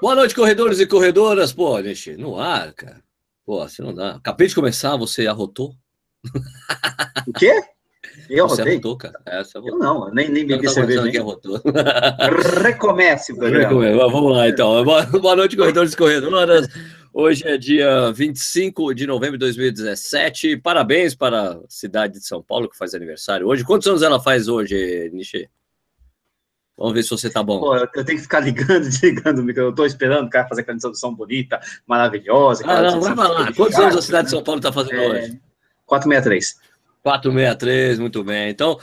Boa noite, corredores e corredoras. Pô, gente, no ar, cara. Pô, você não dá. Acabei de começar, você arrotou? O quê? Eu você arrotei? arrotou, cara. É, você arrotou. Eu não, nem, nem bebi cerveja. que Nem... arrotou. Recomece o programa. Vamos lá, então. Boa, boa noite, corredores e corredoras. Hoje é dia 25 de novembro de 2017. Parabéns para a cidade de São Paulo, que faz aniversário hoje. Quantos anos ela faz hoje, Nishi? Vamos ver se você tá bom. Pô, eu tenho que ficar ligando, desligando o microfone. Eu tô esperando o cara fazer aquela introdução bonita, maravilhosa. Ah, não, vai lá. Quantos anos a cidade de São Paulo está fazendo É, hoje? 463. 463, muito bem. Então,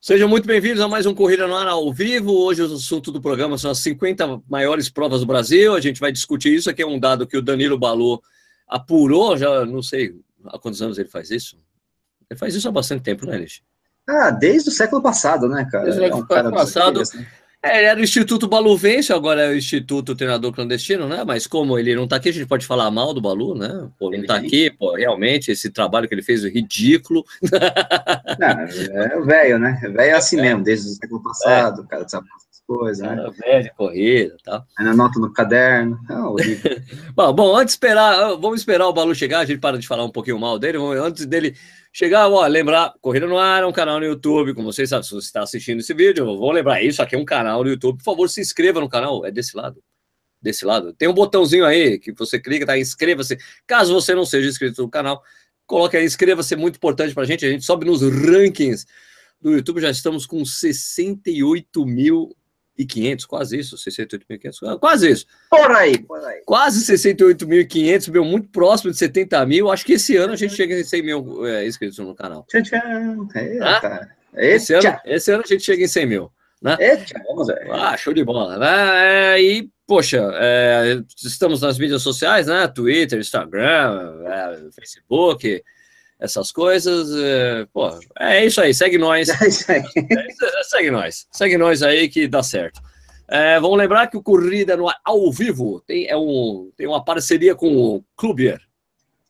sejam muito bem-vindos a mais um Corrida no Ar ao vivo. Hoje o assunto do programa são as 50 maiores provas do Brasil. A gente vai discutir isso. Aqui é um dado que o Danilo Balu apurou, já não sei há quantos anos ele faz isso. Ele faz isso há bastante tempo, né, Nish? Ah, desde o século passado, né, cara? Desde o século passado. daqueles, né? É, ele era o Instituto Baluvense, agora é o Instituto Treinador Clandestino, né? Mas como ele não tá aqui, a gente pode falar mal do Balu, né? Pô, não tá aqui, pô, realmente, esse trabalho que ele fez é ridículo. Não, é o velho, né? Velho é assim mesmo, desde o século passado, o cara sabe coisas, né? Velho de corrida e tal. Ainda anota no caderno. É. Bom, bom, antes de esperar, vamos esperar o Balu chegar, a gente para de falar um pouquinho mal dele. vamos- Antes dele chegar, ó, lembrar, Corrida no Ar é um canal no YouTube, como vocês sabem, se você está assistindo esse vídeo, vou lembrar, isso aqui é um canal no YouTube. Por favor, se inscreva no canal, é desse lado. Desse lado. Tem um botãozinho aí que você clica, tá? Inscreva-se. Caso você não seja inscrito no canal, coloque aí, inscreva-se, é muito importante pra gente. A gente sobe nos rankings do YouTube, já estamos com 68.500, quase isso, 68.500, quase isso. Por aí, por aí. Quase 68.500, subiu muito próximo de 70 mil. Acho que esse ano a gente chega em 100 mil é, inscritos no canal. Tchan, tchan. É, Ah? Esse ano, Eita, esse ano a gente chega em 100 mil. eita, vamos ver. Ah, show de bola. Né? E, poxa, é, estamos nas mídias sociais, né? Twitter, Instagram, é, Facebook, essas coisas. É, pô, é isso aí, segue nós. É isso aí. É, segue nós, segue nós aí que dá certo. É, vamos lembrar que o Corrida no Ar ao vivo tem, é um, tem uma parceria com o Clubier.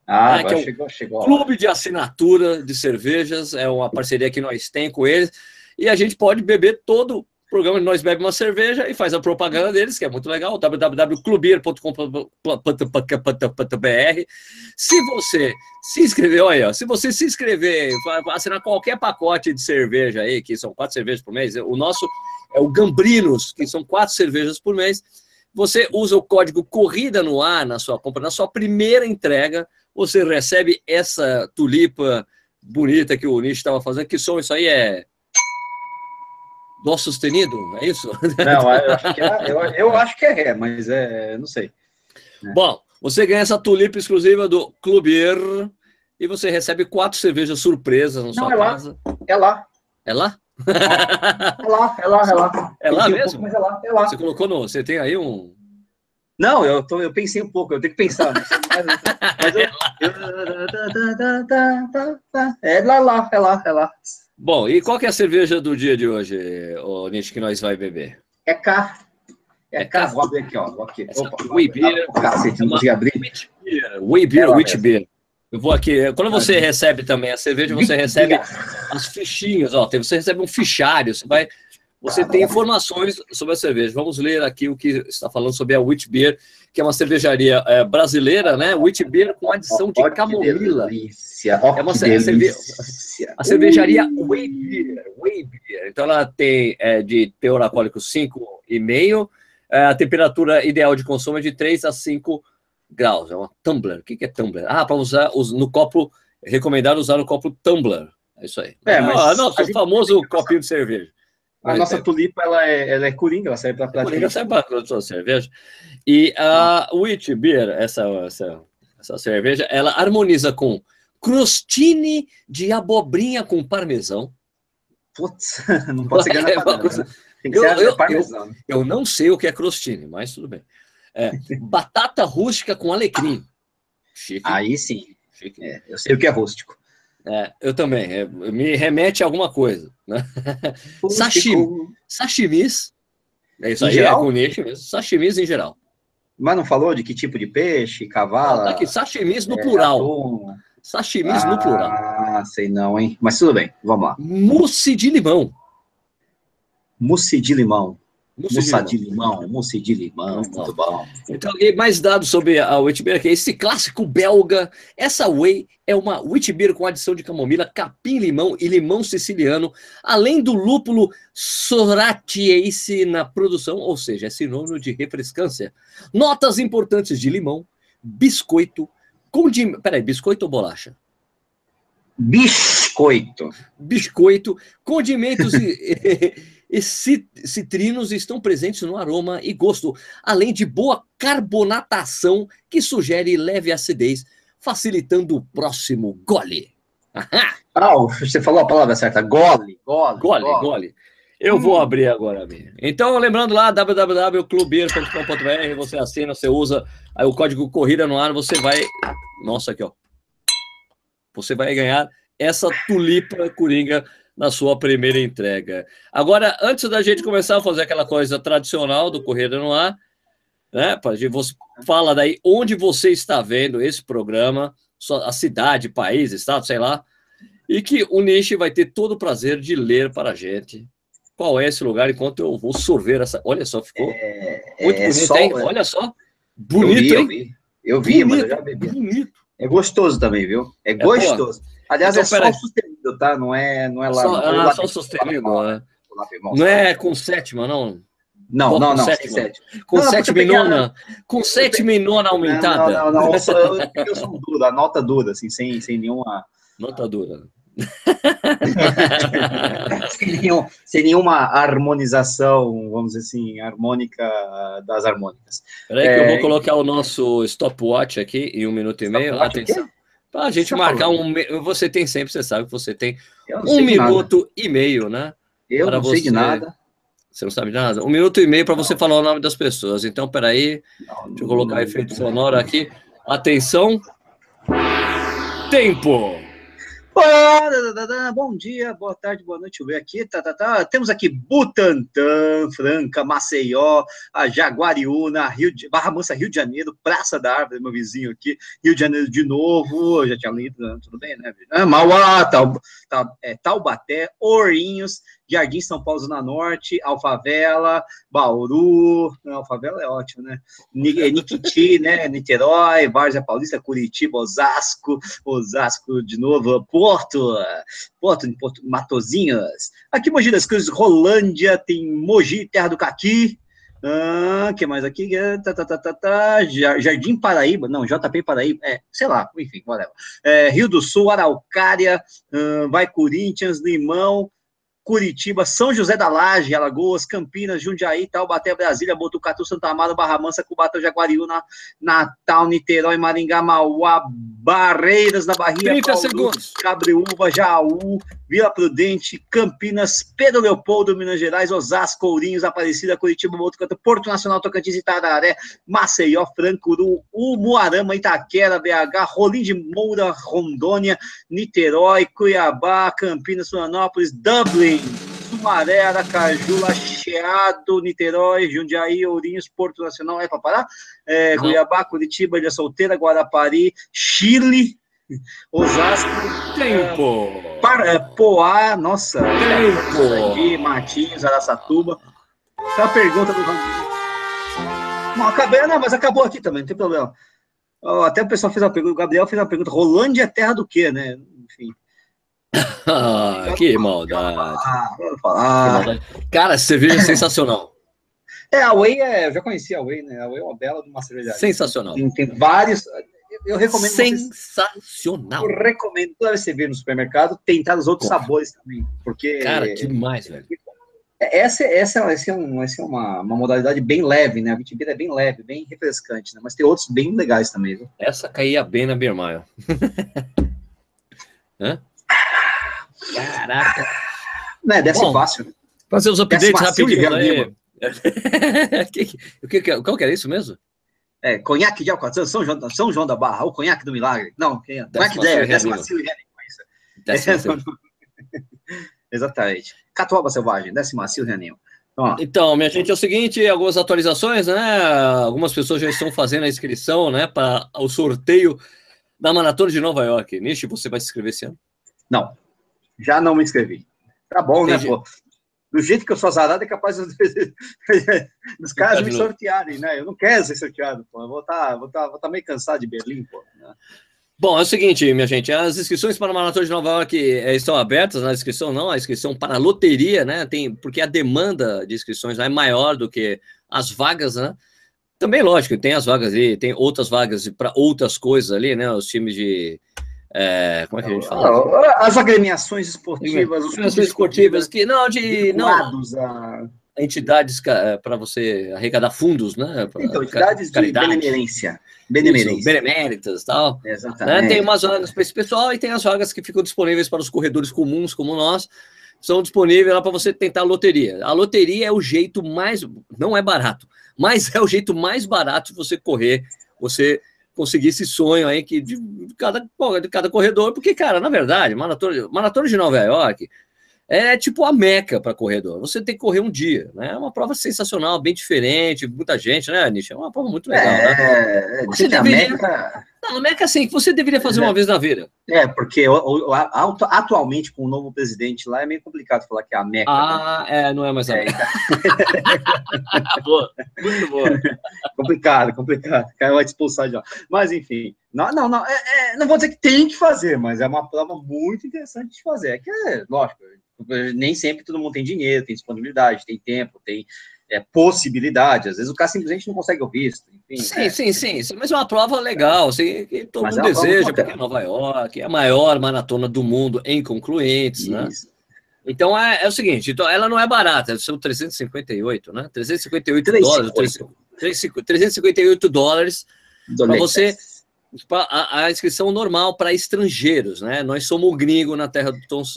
Ah, Ah, que é o chegou, chegou. Clube de assinatura de cervejas, é uma parceria que nós temos com eles, e a gente pode beber todo programa, nós bebemos uma cerveja e faz a propaganda deles, que é muito legal, www.clubier.com.br. Se você se inscrever, olha, se você se inscrever, assinar qualquer pacote de cerveja aí, que são quatro cervejas por mês, o nosso é o Gambrinos, que são quatro cervejas por mês, você usa o código Corrida no Ar na sua compra, na sua primeira entrega, você recebe essa tulipa bonita que o Nish estava fazendo. Que som isso aí é? Dó sustenido? É isso? Não, eu acho que é, eu, eu acho que é ré, mas é, não sei. Bom, você ganha essa tulipa exclusiva do Clubier e você recebe quatro cervejas surpresas na sua é lá. casa. É lá, É lá? é lá, é lá, é lá. É lá Pensei um mesmo? pouco, mas é lá, é lá. Você colocou no. Você tem aí um. Não, eu, tô, eu pensei um pouco, eu tenho que pensar. Mas, eu, eu- é lá, lá, é lá, é lá. Bom, e qual que é a cerveja do dia de hoje, o Nish, que nós vai beber? É cá. É É cá, vou abrir aqui, ó. Vou aqui. Essa Opa, Wee Beer. ah, Cacete, É não consegui abrir. Wheat Beer. Whey Beer, Wheat. Beer. Eu vou aqui. Quando você recebe também a cerveja, você recebe as fichinhas, ó. Você recebe um fichário, você vai. Você tem informações sobre a cerveja. Vamos ler aqui o que está falando sobre a Wheat Beer, que é uma cervejaria é, brasileira, né? Wheat Beer com adição de que camomila. delícia, ó, É uma que cerve-. A cervejaria Whey Beer, Whey Beer. Então ela tem é, de teor alcoólico 5,5. É, a temperatura ideal de consumo é de 3 a 5 graus. É uma tumbler. O que que é tumbler? Ah, para usar os- no copo, é recomendado usar no copo tumbler. É isso aí. É, mas ah, nossa, a o famoso copinho de cerveja. A nossa tulipa, ela é, ela é coringa, ela serve para Coringa praticamente... sai para produção de cerveja. E a Wheat Beer, essa, essa, essa cerveja, ela harmoniza com crostini de abobrinha com parmesão. Putz, não pode ser É ganhar uma padrão, né? Tem que Eu- ser eu- parmesão. Eu não sei o que é crostini, mas tudo bem. É, batata rústica com alecrim. Chique. Aí sim, chique. é, eu sei o que é rústico. É, eu também. é, me remete a alguma coisa. Né? Sashimi. Sashimis. É isso Em aí, geral? é com nicho mesmo. Sashimis em geral. Mas não falou de que tipo de peixe, cavalo? Tá aqui, sashimis no é, plural. atum? Sashimis no plural. Ah, sei não, hein? Mas tudo bem, vamos lá. Mousse de limão. Mousse de limão. Mousse de limão, mousse de limão, muito bom. Então, mais dados sobre a Witbier, que é esse clássico belga. Essa whey é uma Witbier com adição de camomila, capim-limão e limão siciliano, além do lúpulo soratiense na produção, ou seja, é sinônimo de refrescância. Notas importantes de limão, biscoito, condimento... Peraí, biscoito ou bolacha? Biscoito. Biscoito, condimentos e, e citrinos estão presentes no aroma e gosto, além de boa carbonatação que sugere leve acidez, facilitando o próximo gole. ah, você falou a palavra certa, gole, gole. Gole, gole. gole. Eu hum. vou abrir agora a minha. Então, lembrando lá, www.clubeiro.com.br, você assina, você usa aí o código Corrida no ar, você vai... Nossa, aqui, ó você vai ganhar essa tulipa coringa na sua primeira entrega. Agora, antes da gente começar a fazer aquela coisa tradicional do Corrida no Ar, né? Você fala daí onde você está vendo esse programa, a cidade, país, estado, sei lá, e que o Nishi vai ter todo o prazer de ler para a gente. Qual é esse lugar enquanto eu vou sorver essa. Olha só, ficou é, muito é bonito, hein? Olha só. Bonito, eu vi, hein? Eu vi, eu vi bonito, mas eu já bebi. Bonito. É gostoso também, viu? É, é gostoso. Aliás, então, é só sustenido, tá? Não é, não é lá. Só, ah, só sustenido, né? Não é com sétima, não? Não, não, não, sétima. sétima. Com não, sétima e nona? Com sétima e nona aumentada? Não, não, não, eu, sou, eu, sou duro, a nota dura, assim, sem, sem nenhuma... Nota dura. sem, nenhum, sem, nenhuma harmonização, vamos dizer assim, harmônica das harmônicas. Peraí é... que eu vou é, colocar o nosso stopwatch aqui em um minuto e meio. Atenção. Para a gente marcar um. Você tem sempre, você sabe que você tem um minuto nada. e meio, né? Eu para não você... sei de nada. Você não sabe de nada? Um minuto e meio para você falar o nome das pessoas. Então, peraí. Não, deixa eu colocar não, efeito sonoro aqui. Atenção. Tempo! Bom dia, boa tarde, boa noite. Eu aqui, tá, tá, tá. Temos aqui Butantã, Franca, Maceió, a Jaguariúna, Rio de, Barra Mansa, Rio de Janeiro, Praça da Árvore, meu vizinho aqui, Rio de Janeiro de novo, já tinha lido, né? tudo bem, né? Ah, Mauá, é, Taubaté, Ourinhos, Jardim São Paulo, Zona Norte, Alfavela, Bauru, Alfavela é ótimo, né? É, Niquiti, né? Niterói, Várzea Paulista, Curitiba, Osasco, Osasco de novo, Porto, Porto, Porto Matozinhos. Aqui Mogi das Cruzes, Rolândia, tem Mogi, Terra do Caqui, ah, que mais aqui? Tá, tá, tá, tá, tá. Jardim Paraíba, não, JP Paraíba, é, sei lá, enfim, whatever. É, Rio do Sul, Araucária, vai Corinthians, Limão, Curitiba, São José da Laje, Alagoas, Campinas, Jundiaí, Taubaté, Brasília, Botucatu, Santa Amaro, Barra Mansa, Cubatão, Jaguariúna, Natal, Niterói, Maringá, Mauá, Barreiras da Bahia, 30 Paulo, segundos. Cabreúva, Jaú, Vila Prudente, Campinas, Pedro Leopoldo, Minas Gerais, Osasco, Ourinhos, Aparecida, Curitiba, Botucatu, Porto Nacional, Tocantins, Itararé, Maceió, Francuru, Umuarama, Itaquera, BH, Rolim de Moura, Rondônia, Niterói, Cuiabá, Campinas, Florianópolis, Dublin, Sumaré, Aracaju, Lacheado, Niterói, Jundiaí, Ourinhos, Porto Nacional, é para parar? É, Cuiabá, Curitiba, Ilha Solteira, Guarapari, Chile, Osasco. Tempo! É, para, é, Poá, nossa. Tempo! Aqui, Martins, Araçatuba. Essa é a pergunta do Não, acabei, não, mas acabou aqui também, não tem problema. Até o pessoal fez uma pergunta, o Gabriel fez uma pergunta, Rolândia é terra do quê, né? Enfim. Ah, que maldade. falar. Cara, cerveja é sensacional. É, a Whey é, eu já conheci a Whey, né? A Whey é uma bela de uma cervejaria. Sensacional. Tem, tem vários, eu recomendo. Sensacional. Vocês, eu recomendo toda vez que você vir no supermercado tentar os outros sabores também. Porque. Cara, demais, velho. Essa, essa, essa é, um, essa é uma, uma modalidade bem leve, né? A Vitibira é bem leve, bem refrescante, né? Mas tem outros bem legais também, viu? Essa caía bem na Birmaia. Hã? Caraca. Né, desce Bom, fácil. Né? Fazer os updates rapidinho aí. Qual que era isso mesmo? É, conhaque de Alcatraz, São João, São João da Barra, o conhaque do milagre. Não, quem é? Conhaque ideia, décima Sil Exatamente. Catuaba Selvagem, décima Sil Reninho. Então, então, minha gente, é o seguinte, algumas atualizações, né? Algumas pessoas já estão fazendo a inscrição, né, para o sorteio da Maratona de Nova York. Nishi, você vai se inscrever esse ano? Não, já não me inscrevi. Tá bom, né, Entendi. né, pô? do jeito que eu sou azarado, é capaz dos caras me sortearem, né? Eu não quero ser sorteado, pô. Eu vou estar tá, vou tá, vou tá meio cansado de Berlim, pô. Né? Bom, é o seguinte, minha gente, as inscrições para a Maratona de Nova York eh, estão abertas, na inscrição não, a inscrição para a loteria, né? Tem, porque a demanda de inscrições é maior do que as vagas, né? Também, lógico, tem as vagas ali, tem outras vagas para outras coisas ali, né? Os times de. É, como é que a gente fala? As agremiações esportivas. As agremiações esportivas que não, de. Não, a entidades eh, para você arrecadar fundos, né? Então, entidades caridade. de benemerência. Benemerência. beneméritas e tal. Exatamente. Né? Tem umas vagas para esse pessoal e tem as vagas que ficam disponíveis para os corredores comuns, como nós, são disponíveis lá para você tentar a loteria. A loteria é o jeito mais, não é barato, mas é o jeito mais barato de você correr, você conseguir esse sonho aí que de, cada, de cada corredor, porque, cara, na verdade, maratona, maratona de Nova York, é tipo a meca para corredor. Você tem que correr um dia, né? É uma prova sensacional, bem diferente, muita gente, né, Nietzsche? É uma prova muito legal, né? é, né? Você deveria... Meca... Não, a meca assim, que você deveria fazer é. uma vez na vida. É, porque o, o, atualmente, com o novo presidente lá, é meio complicado falar que é a meca. Né? Ah, né? é, não é mais a é, meca. Então. boa, muito boa. complicado, complicado. Caiu a expulsar já. Mas, enfim, não, não, não, é, é, não vou dizer que tem que fazer, mas é uma prova muito interessante de fazer. É que, é, lógico, nem sempre todo mundo tem dinheiro, tem disponibilidade, tem tempo, tem é, possibilidade. Às vezes o cara simplesmente não consegue o visto. Enfim, sim, é. sim, sim, sim. Mas é uma prova legal, assim, que todo mas mundo é deseja, porque é Nova York, é a maior maratona do mundo em concluintes, né? Isso. né? Então é, é, o seguinte, então ela não é barata, são 358, né? 358 358. dólares, 358 dólares para você a, a, inscrição normal para estrangeiros, né? Nós somos gringo na terra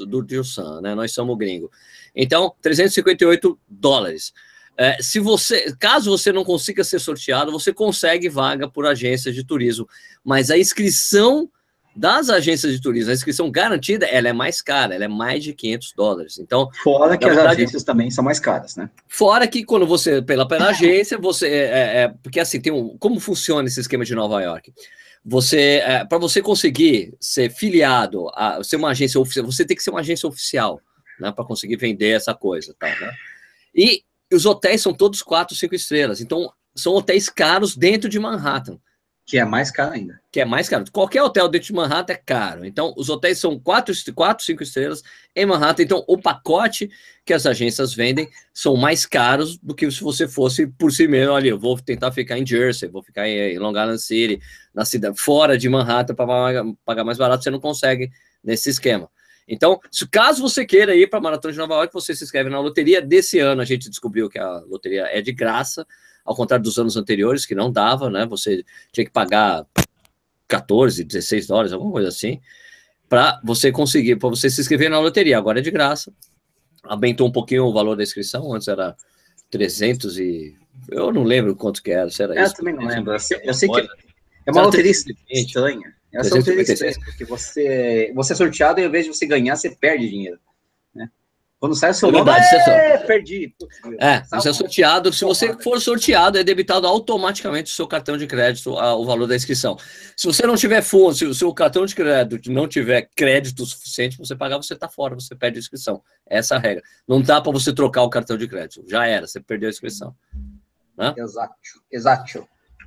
do, Dilsan, né? Nós somos gringo. Então, 358 dólares. É, se você, caso você não consiga ser sorteado, você consegue vaga por agências de turismo, mas a inscrição das agências de turismo, a inscrição garantida, ela é mais cara, ela é mais de 500 dólares. Então, fora que verdade, as agências também são mais caras, né? Fora que quando você pela pela agência, você é, é, é porque assim tem um, como funciona esse esquema de Nova York? Você, é, para você conseguir ser filiado a ser uma agência oficial, você tem que ser uma agência oficial, né, para conseguir vender essa coisa, tá, né? E os hotéis são todos quatro, cinco estrelas, então são hotéis caros dentro de Manhattan. Que é mais caro ainda. Que é mais caro. Qualquer hotel dentro de Manhattan é caro. Então, os hotéis são quatro, quatro, cinco estrelas em Manhattan. Então, o pacote que as agências vendem são mais caros do que se você fosse por si mesmo. Olha, eu vou tentar ficar em Jersey, vou ficar em Long Island City, na cidade, fora de Manhattan, para pagar mais barato. Você não consegue nesse esquema. Então, se caso você queira ir para a Maratona de Nova York, você se inscreve na loteria. Desse ano, a gente descobriu que a loteria é de graça ao contrário dos anos anteriores, que não dava, né? Você tinha que pagar 14, 16 dólares, alguma coisa assim, para você conseguir, para você se inscrever na loteria. Agora é de graça. Aumentou um pouquinho o valor da inscrição, antes era 300 e. Eu não lembro quanto que era, se era eu isso. Eu também não lembro. Eu sei, eu sei que é uma loteria estranha. É uma loteria estranha, porque você, você é sorteado e ao invés de você ganhar, você perde dinheiro. Quando sai o seu é nome, é, perdi. é, você é sorteado. Se você for sorteado, é debitado automaticamente o seu cartão de crédito, a, o valor da inscrição. Se você não tiver fundo, se o seu cartão de crédito não tiver crédito suficiente para você pagar, você está fora, você perde a inscrição. Essa é a regra. Não dá para você trocar o cartão de crédito. Já era, você perdeu a inscrição. Né? Exato, exato.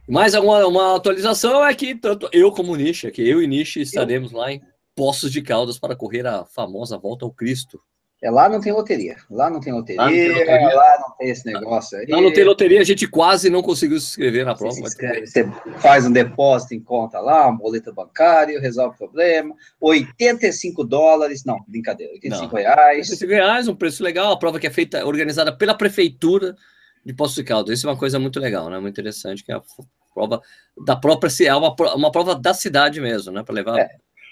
Mais alguma uma atualização é que tanto eu como o Nishi, que eu e Nishi estaremos eu... lá em Poços de Caldas para correr a famosa Volta ao Cristo. É, lá não tem loteria. Lá não tem loteria, lá não tem, loteria. Lá não tem esse negócio aí. Lá não tem loteria, a gente quase não conseguiu se inscrever na prova. Você, inscreve, você faz um depósito em conta lá, um boleto bancário, resolve o problema. 85 dólares, não, brincadeira, 85 não. reais. 85 reais, um preço legal, a prova que é feita, organizada pela prefeitura de Poços de Caldas. Isso é uma coisa muito legal, né? Muito interessante, que é a prova da própria, é uma, uma prova da cidade mesmo, né? Para levar é.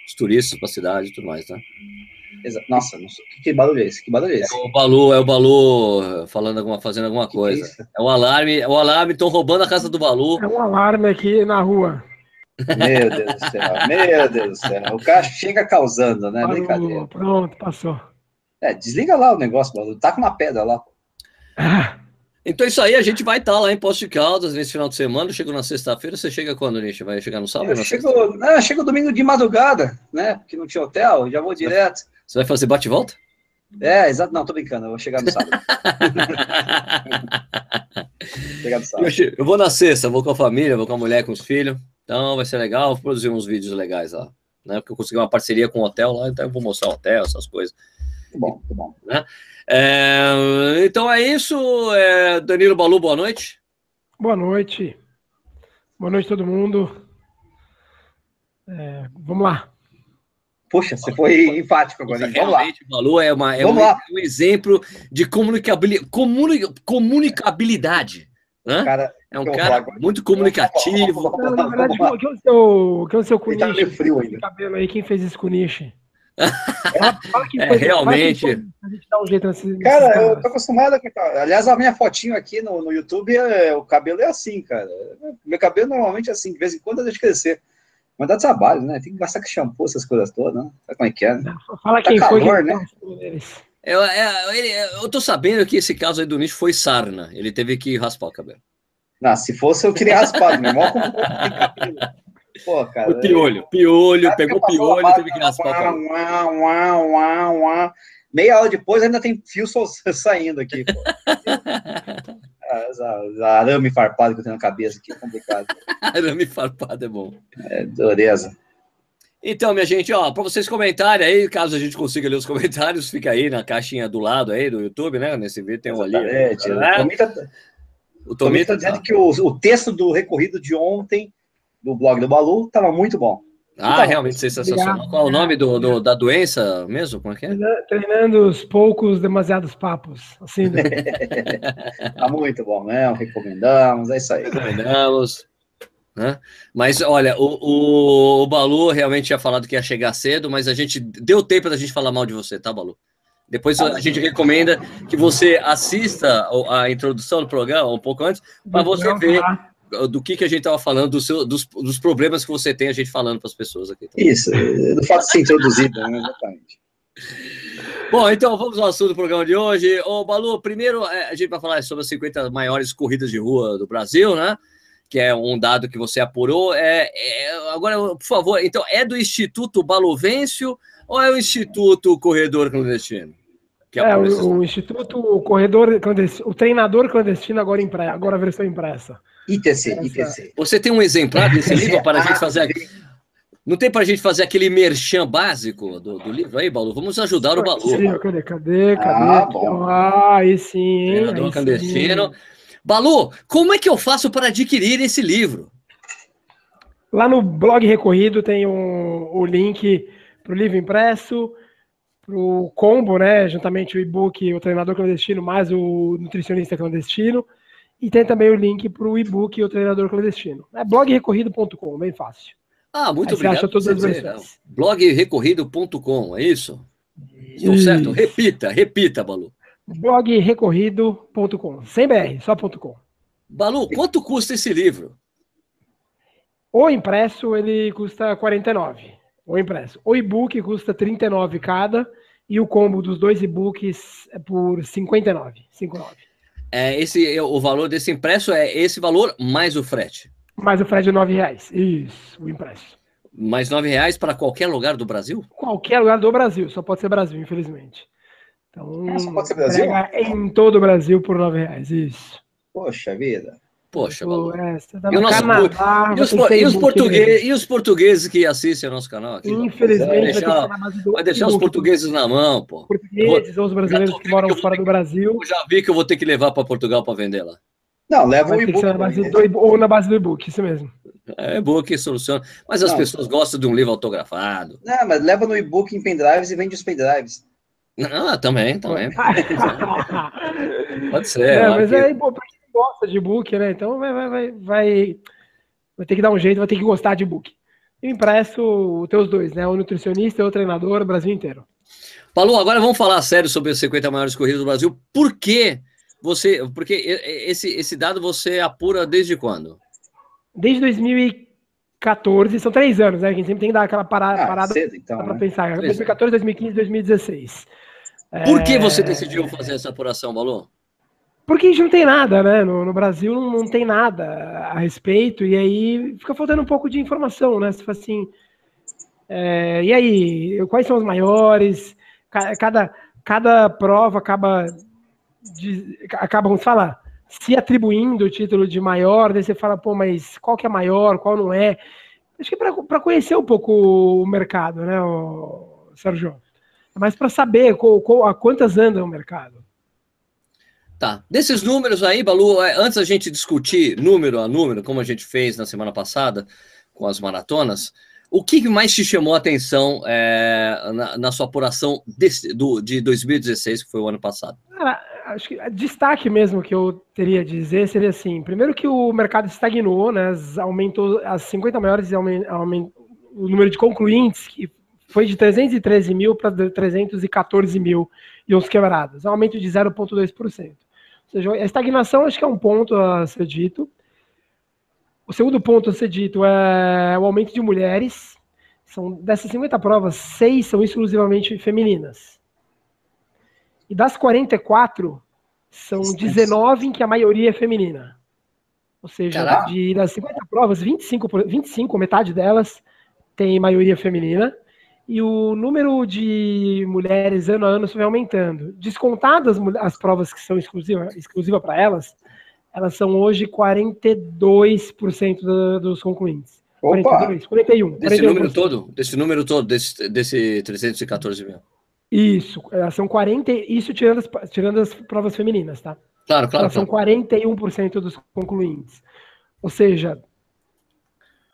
os turistas para a cidade e tudo mais, tá? Nossa, que barulho é esse? Que barulho é esse? É o Balu, é o Balu falando alguma, fazendo alguma que coisa. Que é, é, um alarme, é um alarme, estão roubando a casa do Balu. É um alarme aqui na rua. Meu Deus do céu, meu Deus do céu. O cara chega causando, né? Parou, Brincadeira. Pronto, passou. É, desliga lá o negócio, Balu. Tá com uma pedra lá. Ah. Então, isso aí, a gente vai estar tá lá em Posto de Caldas nesse final de semana. Chego na sexta-feira. Você chega quando, Nish? Vai chegar no sábado? Eu chego, não, chego domingo de madrugada, né? Porque não tinha hotel, já vou direto. Você vai fazer bate-volta? É, exato. Não, tô brincando, eu vou chegar no sábado. chegar no sábado. Eu, eu vou na sexta, vou com a família, vou com a mulher, com os filhos. Então vai ser legal, vou produzir uns vídeos legais lá. Né? Porque eu consegui uma parceria com o hotel lá, então eu vou mostrar o hotel, essas coisas. Muito bom, muito bom. Né? É, então é isso. É, Danilo Balu, boa noite. Boa noite. Boa noite, todo mundo. É, vamos lá. Poxa, você foi enfático agora. hein? Vamos lá. O Balu é, uma, é um, um exemplo de comunicabili- comuni- comunicabilidade. Né? Cara, É um cara agora. muito comunicativo. Não, na verdade, quem é o seu, quem é o seu Ele tá meio frio ainda. cabelo aí, quem fez isso com o Nishi? Fala É, foi- realmente. quem foi, A gente dá um jeito nesse. Cara, eu tô acostumado com. Aliás, a minha fotinho aqui no, no YouTube, é, o cabelo é assim, cara. Meu cabelo normalmente é assim, de vez em quando eu deixo crescer. Mas dá trabalho, né? Tem que gastar com shampoo, essas coisas todas, né? Sabe como é que é, né? Fala tá quem foi calor, quem né? Eu, é, ele- eu tô sabendo que esse caso aí do Nicho foi sarna. Ele teve que raspar o cabelo. Não, se fosse, eu teria raspado, meu irmão. Como como tem cabelo? Pô, cara. O piolho, piolho, Cara, pegou piolho teve que raspar o Uá, cabelo. uá, uá, uá, uá. Meia hora depois ainda tem fio saindo aqui. Pô. Ah, arame farpado que eu tenho na cabeça aqui é complicado. Arame farpado é bom. É dureza. Então, minha gente, ó, para vocês comentarem aí, caso a gente consiga ler os comentários, fica aí na caixinha do lado aí do YouTube, né? Nesse vídeo tem um ali. Né? O Tomita tá, O o Tomita Tomita tá dizendo que o, o texto do recorrido de ontem, do blog do Balu, estava muito bom. Ah, Então, realmente sensacional. obrigado. Qual é o nome do, do- da doença mesmo? Como é que é? Treinando os poucos, demasiados papos. Assim, né? Tá muito bom mesmo, recomendamos, é isso aí. Recomendamos. Né? Mas olha, o, o, o Balu realmente tinha falado que ia chegar cedo, mas a gente deu tempo da gente falar mal de você, tá, Balu? Depois a gente recomenda que você assista a a introdução do programa um pouco antes, para você ver do que, que a gente estava falando, do seu, dos, dos problemas que você tem, a gente falando para as pessoas aqui. tá? Isso, do fato de ser introduzido, né? Exatamente. Bom, então vamos ao assunto do programa de hoje. Ô, Balu, primeiro é, a gente vai falar sobre as 50 maiores corridas de rua do Brasil, né? Que é um dado que você apurou. É, é- agora, por favor, então, é do Instituto Baluvencio ou é o Instituto Corredor Clandestino? Que É, o, o Instituto o Corredor Clandestino, o treinador clandestino agora, impre, agora a versão impressa. ITC, ITC. Você tem um exemplar desse livro para a gente fazer. Não tem para a gente fazer aquele merchan básico do, do livro aí, Balu? Vamos ajudar o Balu. Sim, cadê, cadê, cadê? Ah, Aqui, bom. Ah, aí sim, hein? Treinador aí clandestino. sim. Balu, como é que eu faço para adquirir esse livro? Lá no blog Recorrido tem um, o link para o livro impresso, para o combo, né? Juntamente o e-book, o treinador clandestino, mais o nutricionista clandestino. E tem também o link para o e-book e o treinador clandestino. É blogrecorrido.com, bem fácil. Ah, muito Aí você obrigado. acha todas por as você dizer, versões. Blogrecorrido.com, é isso? Estou certo? Repita, repita, Balu. Blogrecorrido.com, sem BR, só ponto .com. Balu, quanto custa esse livro? O impresso ele custa 49. O impresso. O e-book custa 39 cada e o combo dos dois e-books é por 59. 59. É, esse, é, o valor desse impresso é esse valor mais o frete. Mais o frete de 9 reais. Isso, o impresso. Mais nove reais para qualquer lugar do Brasil? Qualquer lugar do Brasil, só pode ser Brasil, infelizmente. Então, Ah, só pode ser Brasil? em todo o Brasil por 9 reais. Isso. Poxa vida. Poxa, Pô, é, você tá E nosso Canadá, E os, e os e-book portugueses, e os portugueses que assistem ao nosso canal aqui? Infelizmente, Vai deixar- ser na base do Vai deixar os e-book. portugueses na mão, pô. portugueses ou os brasileiros que moram que fora do Brasil. Eu já vi que eu vou ter que levar para Portugal para vender lá. Não, leva o que e-book. ou na base do e-book, isso mesmo. É boa que soluciona. Mas as Não. pessoas gostam de um livro autografado. Não, mas leva no e-book em pendrives e vende os pendrives. Ah, também, também. Pode ser. É, mas aí, pô, pra gosta de e-book, né? Então vai, vai, vai, vai, vai ter que dar um jeito, vai ter que gostar de. E o impresso, os teus dois, né? O nutricionista e o treinador, o Brasil inteiro. Paulo, agora vamos falar sério sobre as 50 maiores corridas do Brasil. Por que você. Porque esse, esse dado você apura desde quando? Desde 2014, são três anos, né? A gente sempre tem que dar aquela parada, Ah, parada cedo, então. pra né? pensar. Pois é. 2014, 2015, 2016. Por que É, você decidiu fazer essa apuração, Balu? Porque a gente não tem nada, né? No, no Brasil não, não tem nada a respeito, e aí fica faltando um pouco de informação, né? Você fala assim, é, e aí, quais são os maiores? Ca- Cada, cada prova acaba, de, acaba, vamos falar, se atribuindo o título de maior, daí você fala, pô, mas qual que é maior, qual não é? Acho que para conhecer um pouco o mercado, né, o Sérgio? Mas para saber qual, qual, a quantas anda o mercado. Tá. Desses números aí, Balu, é, antes a gente discutir número a número, como a gente fez na semana passada com as maratonas, o que mais te chamou a atenção é, na, na, sua apuração desse, do, de 2016, que foi o ano passado? Acho que destaque mesmo que eu teria a dizer seria assim: primeiro que o mercado estagnou, né? Aumentou as 50 maiores o número de concluintes, que foi de 313 mil para 314 mil e uns quebrados, um aumento de 0,2%. Seja, a estagnação acho que é um ponto a ser dito. O segundo ponto a ser dito é o aumento de mulheres. São dessas 50 provas, seis são exclusivamente femininas. E das 44, são 19 em que a maioria é feminina. Ou seja, de, das 50 provas, 25, 25, metade delas, tem maioria feminina. E o número de mulheres ano a ano vai aumentando. Descontadas as provas que são exclusivas exclusiva para elas, elas são hoje 42% do, dos concluintes. Opa! 42, 41. Desse 41%. número todo? Desse número todo, desse, desse 314 mil? Isso, elas são 40, isso tirando as, tirando as provas femininas, tá? Claro, claro. Elas claro. são 41% dos concluintes. Ou seja,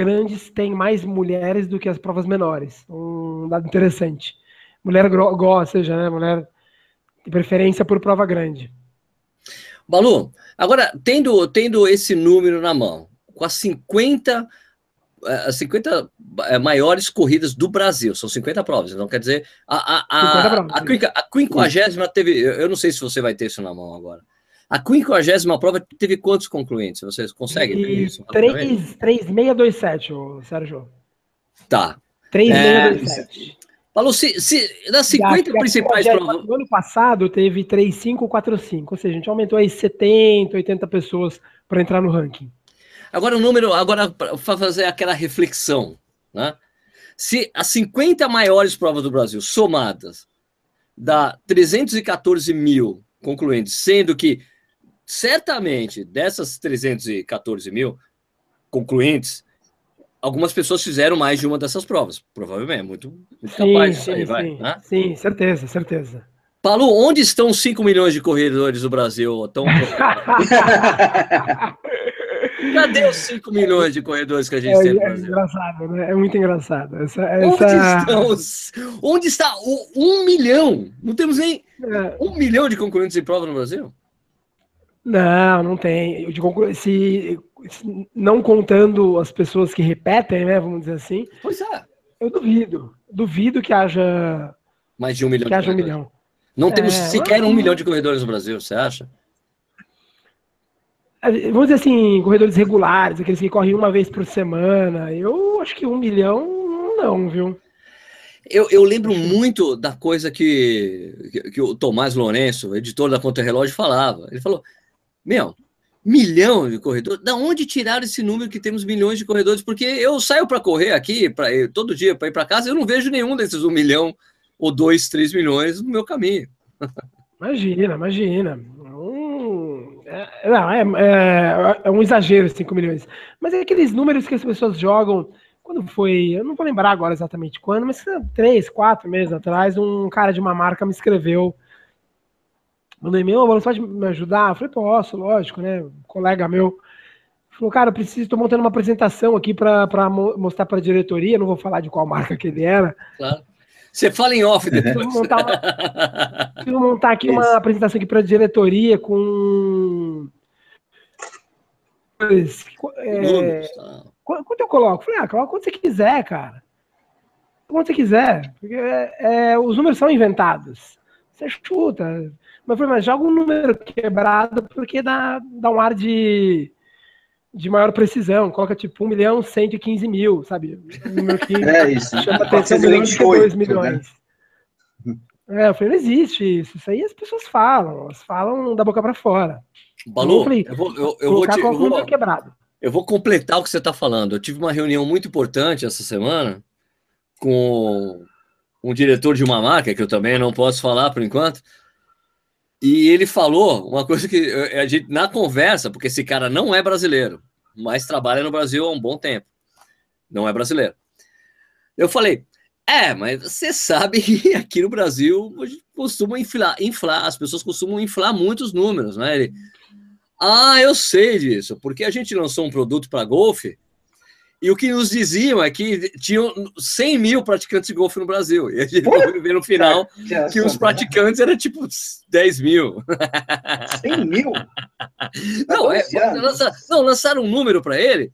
grandes têm mais mulheres do que as provas menores. Um dado interessante. Mulher gosta, seja, né? Mulher de preferência por prova grande. Balu, agora, tendo, tendo esse número na mão, com as 50, eh, as 50 eh, maiores corridas do Brasil, são 50 provas, então quer dizer, a, a, a, a, a 50 teve, eu não sei se você vai ter isso na mão agora, a 50 prova teve quantos concluintes? Vocês conseguem ver isso? 3627, Sérgio. Tá. 3627. É... Falou, se, se das 50 principais provas. No ano passado teve 3545, ou seja, a gente aumentou aí 70, 80 pessoas para entrar no ranking. Agora o número, agora para fazer aquela reflexão, né? Se as 50 maiores provas do Brasil somadas dá 314 mil concluintes, sendo que certamente dessas 314 mil concluintes, algumas pessoas fizeram mais de uma dessas provas. Provavelmente, muito, muito sim, capaz disso aí, vai. Sim, né? sim, certeza, certeza. Paulo, onde estão os 5 milhões de corredores do Brasil? Tão... Cadê os 5 milhões de corredores que a gente é, tem no Brasil? É engraçado, né? É muito engraçado. Essa, essa... Onde, estão os... onde está o 1 um milhão? Não temos nem é. um milhão de concorrentes em prova no Brasil? Não, não tem. Eu digo, se, se, não contando as pessoas que repetem, né? Vamos dizer assim. Pois é. Eu duvido. Duvido que haja. Mais de um milhão. Que haja um milhão. Não temos é, sequer um milhão de corredores no Brasil, você acha? Vamos dizer assim, corredores regulares, aqueles que correm uma vez por semana. Eu acho que um milhão, não, viu? Eu, eu lembro muito da coisa que, que, que o Tomás Lourenço, editor da Contra Relógio, falava. Ele falou: meu, milhão de corredores. Da onde tiraram esse número que temos milhões de corredores? Porque eu saio para correr aqui, pra, todo dia para ir para casa, eu não vejo nenhum desses um milhão ou dois, três milhões no meu caminho. Imagina, imagina. Um, é, não, é, é, é, um exagero 5 milhões. Mas é aqueles números que as pessoas jogam. Quando foi, eu não vou lembrar agora exatamente quando, mas três, quatro meses atrás, um cara de uma marca me escreveu mandou e-mail, você pode me ajudar? Eu falei, posso, lógico, né? Um colega meu falou, cara, preciso, estou montando uma apresentação aqui para mostrar para a diretoria, não vou falar de qual marca que ele era. Claro. Você fala em off depois. Preciso montar, uma, preciso montar aqui Isso. uma apresentação aqui para a diretoria com... É, tá. quanto eu coloco? Falei, ah, coloca quanto você quiser, cara. Quanto você quiser. Porque é, é, os números são inventados. Você chuta. Mas, mas joga um número quebrado porque dá, dá um ar de, de maior precisão. Coloca tipo 1 milhão 115 mil, sabe? Um número que é isso. chama atenção milhão de 2 milhões. Né? É, eu falei, não existe isso. Isso aí as pessoas falam, elas falam da boca para fora. Balu, eu, falei, eu vou, eu, eu vou, te, eu vou, quebrado. eu vou completar o que você está falando. Eu tive uma reunião muito importante essa semana com um diretor de uma marca, que eu também não posso falar por enquanto, e ele falou uma coisa que a gente, na conversa, porque esse cara não é brasileiro, mas trabalha no Brasil há um bom tempo, não é brasileiro. Eu falei, é, mas você sabe que aqui no Brasil costuma inflar, inflar, as pessoas costumam inflar muitos números, né? Ele, ah, eu sei disso, porque a gente lançou um produto para golfe e o que nos diziam é que tinham 100 mil praticantes de golfe no Brasil. E a gente foi ver no final que os praticantes eram tipo 10 mil. 100 mil? Não, é, lançaram, não lançaram um número para ele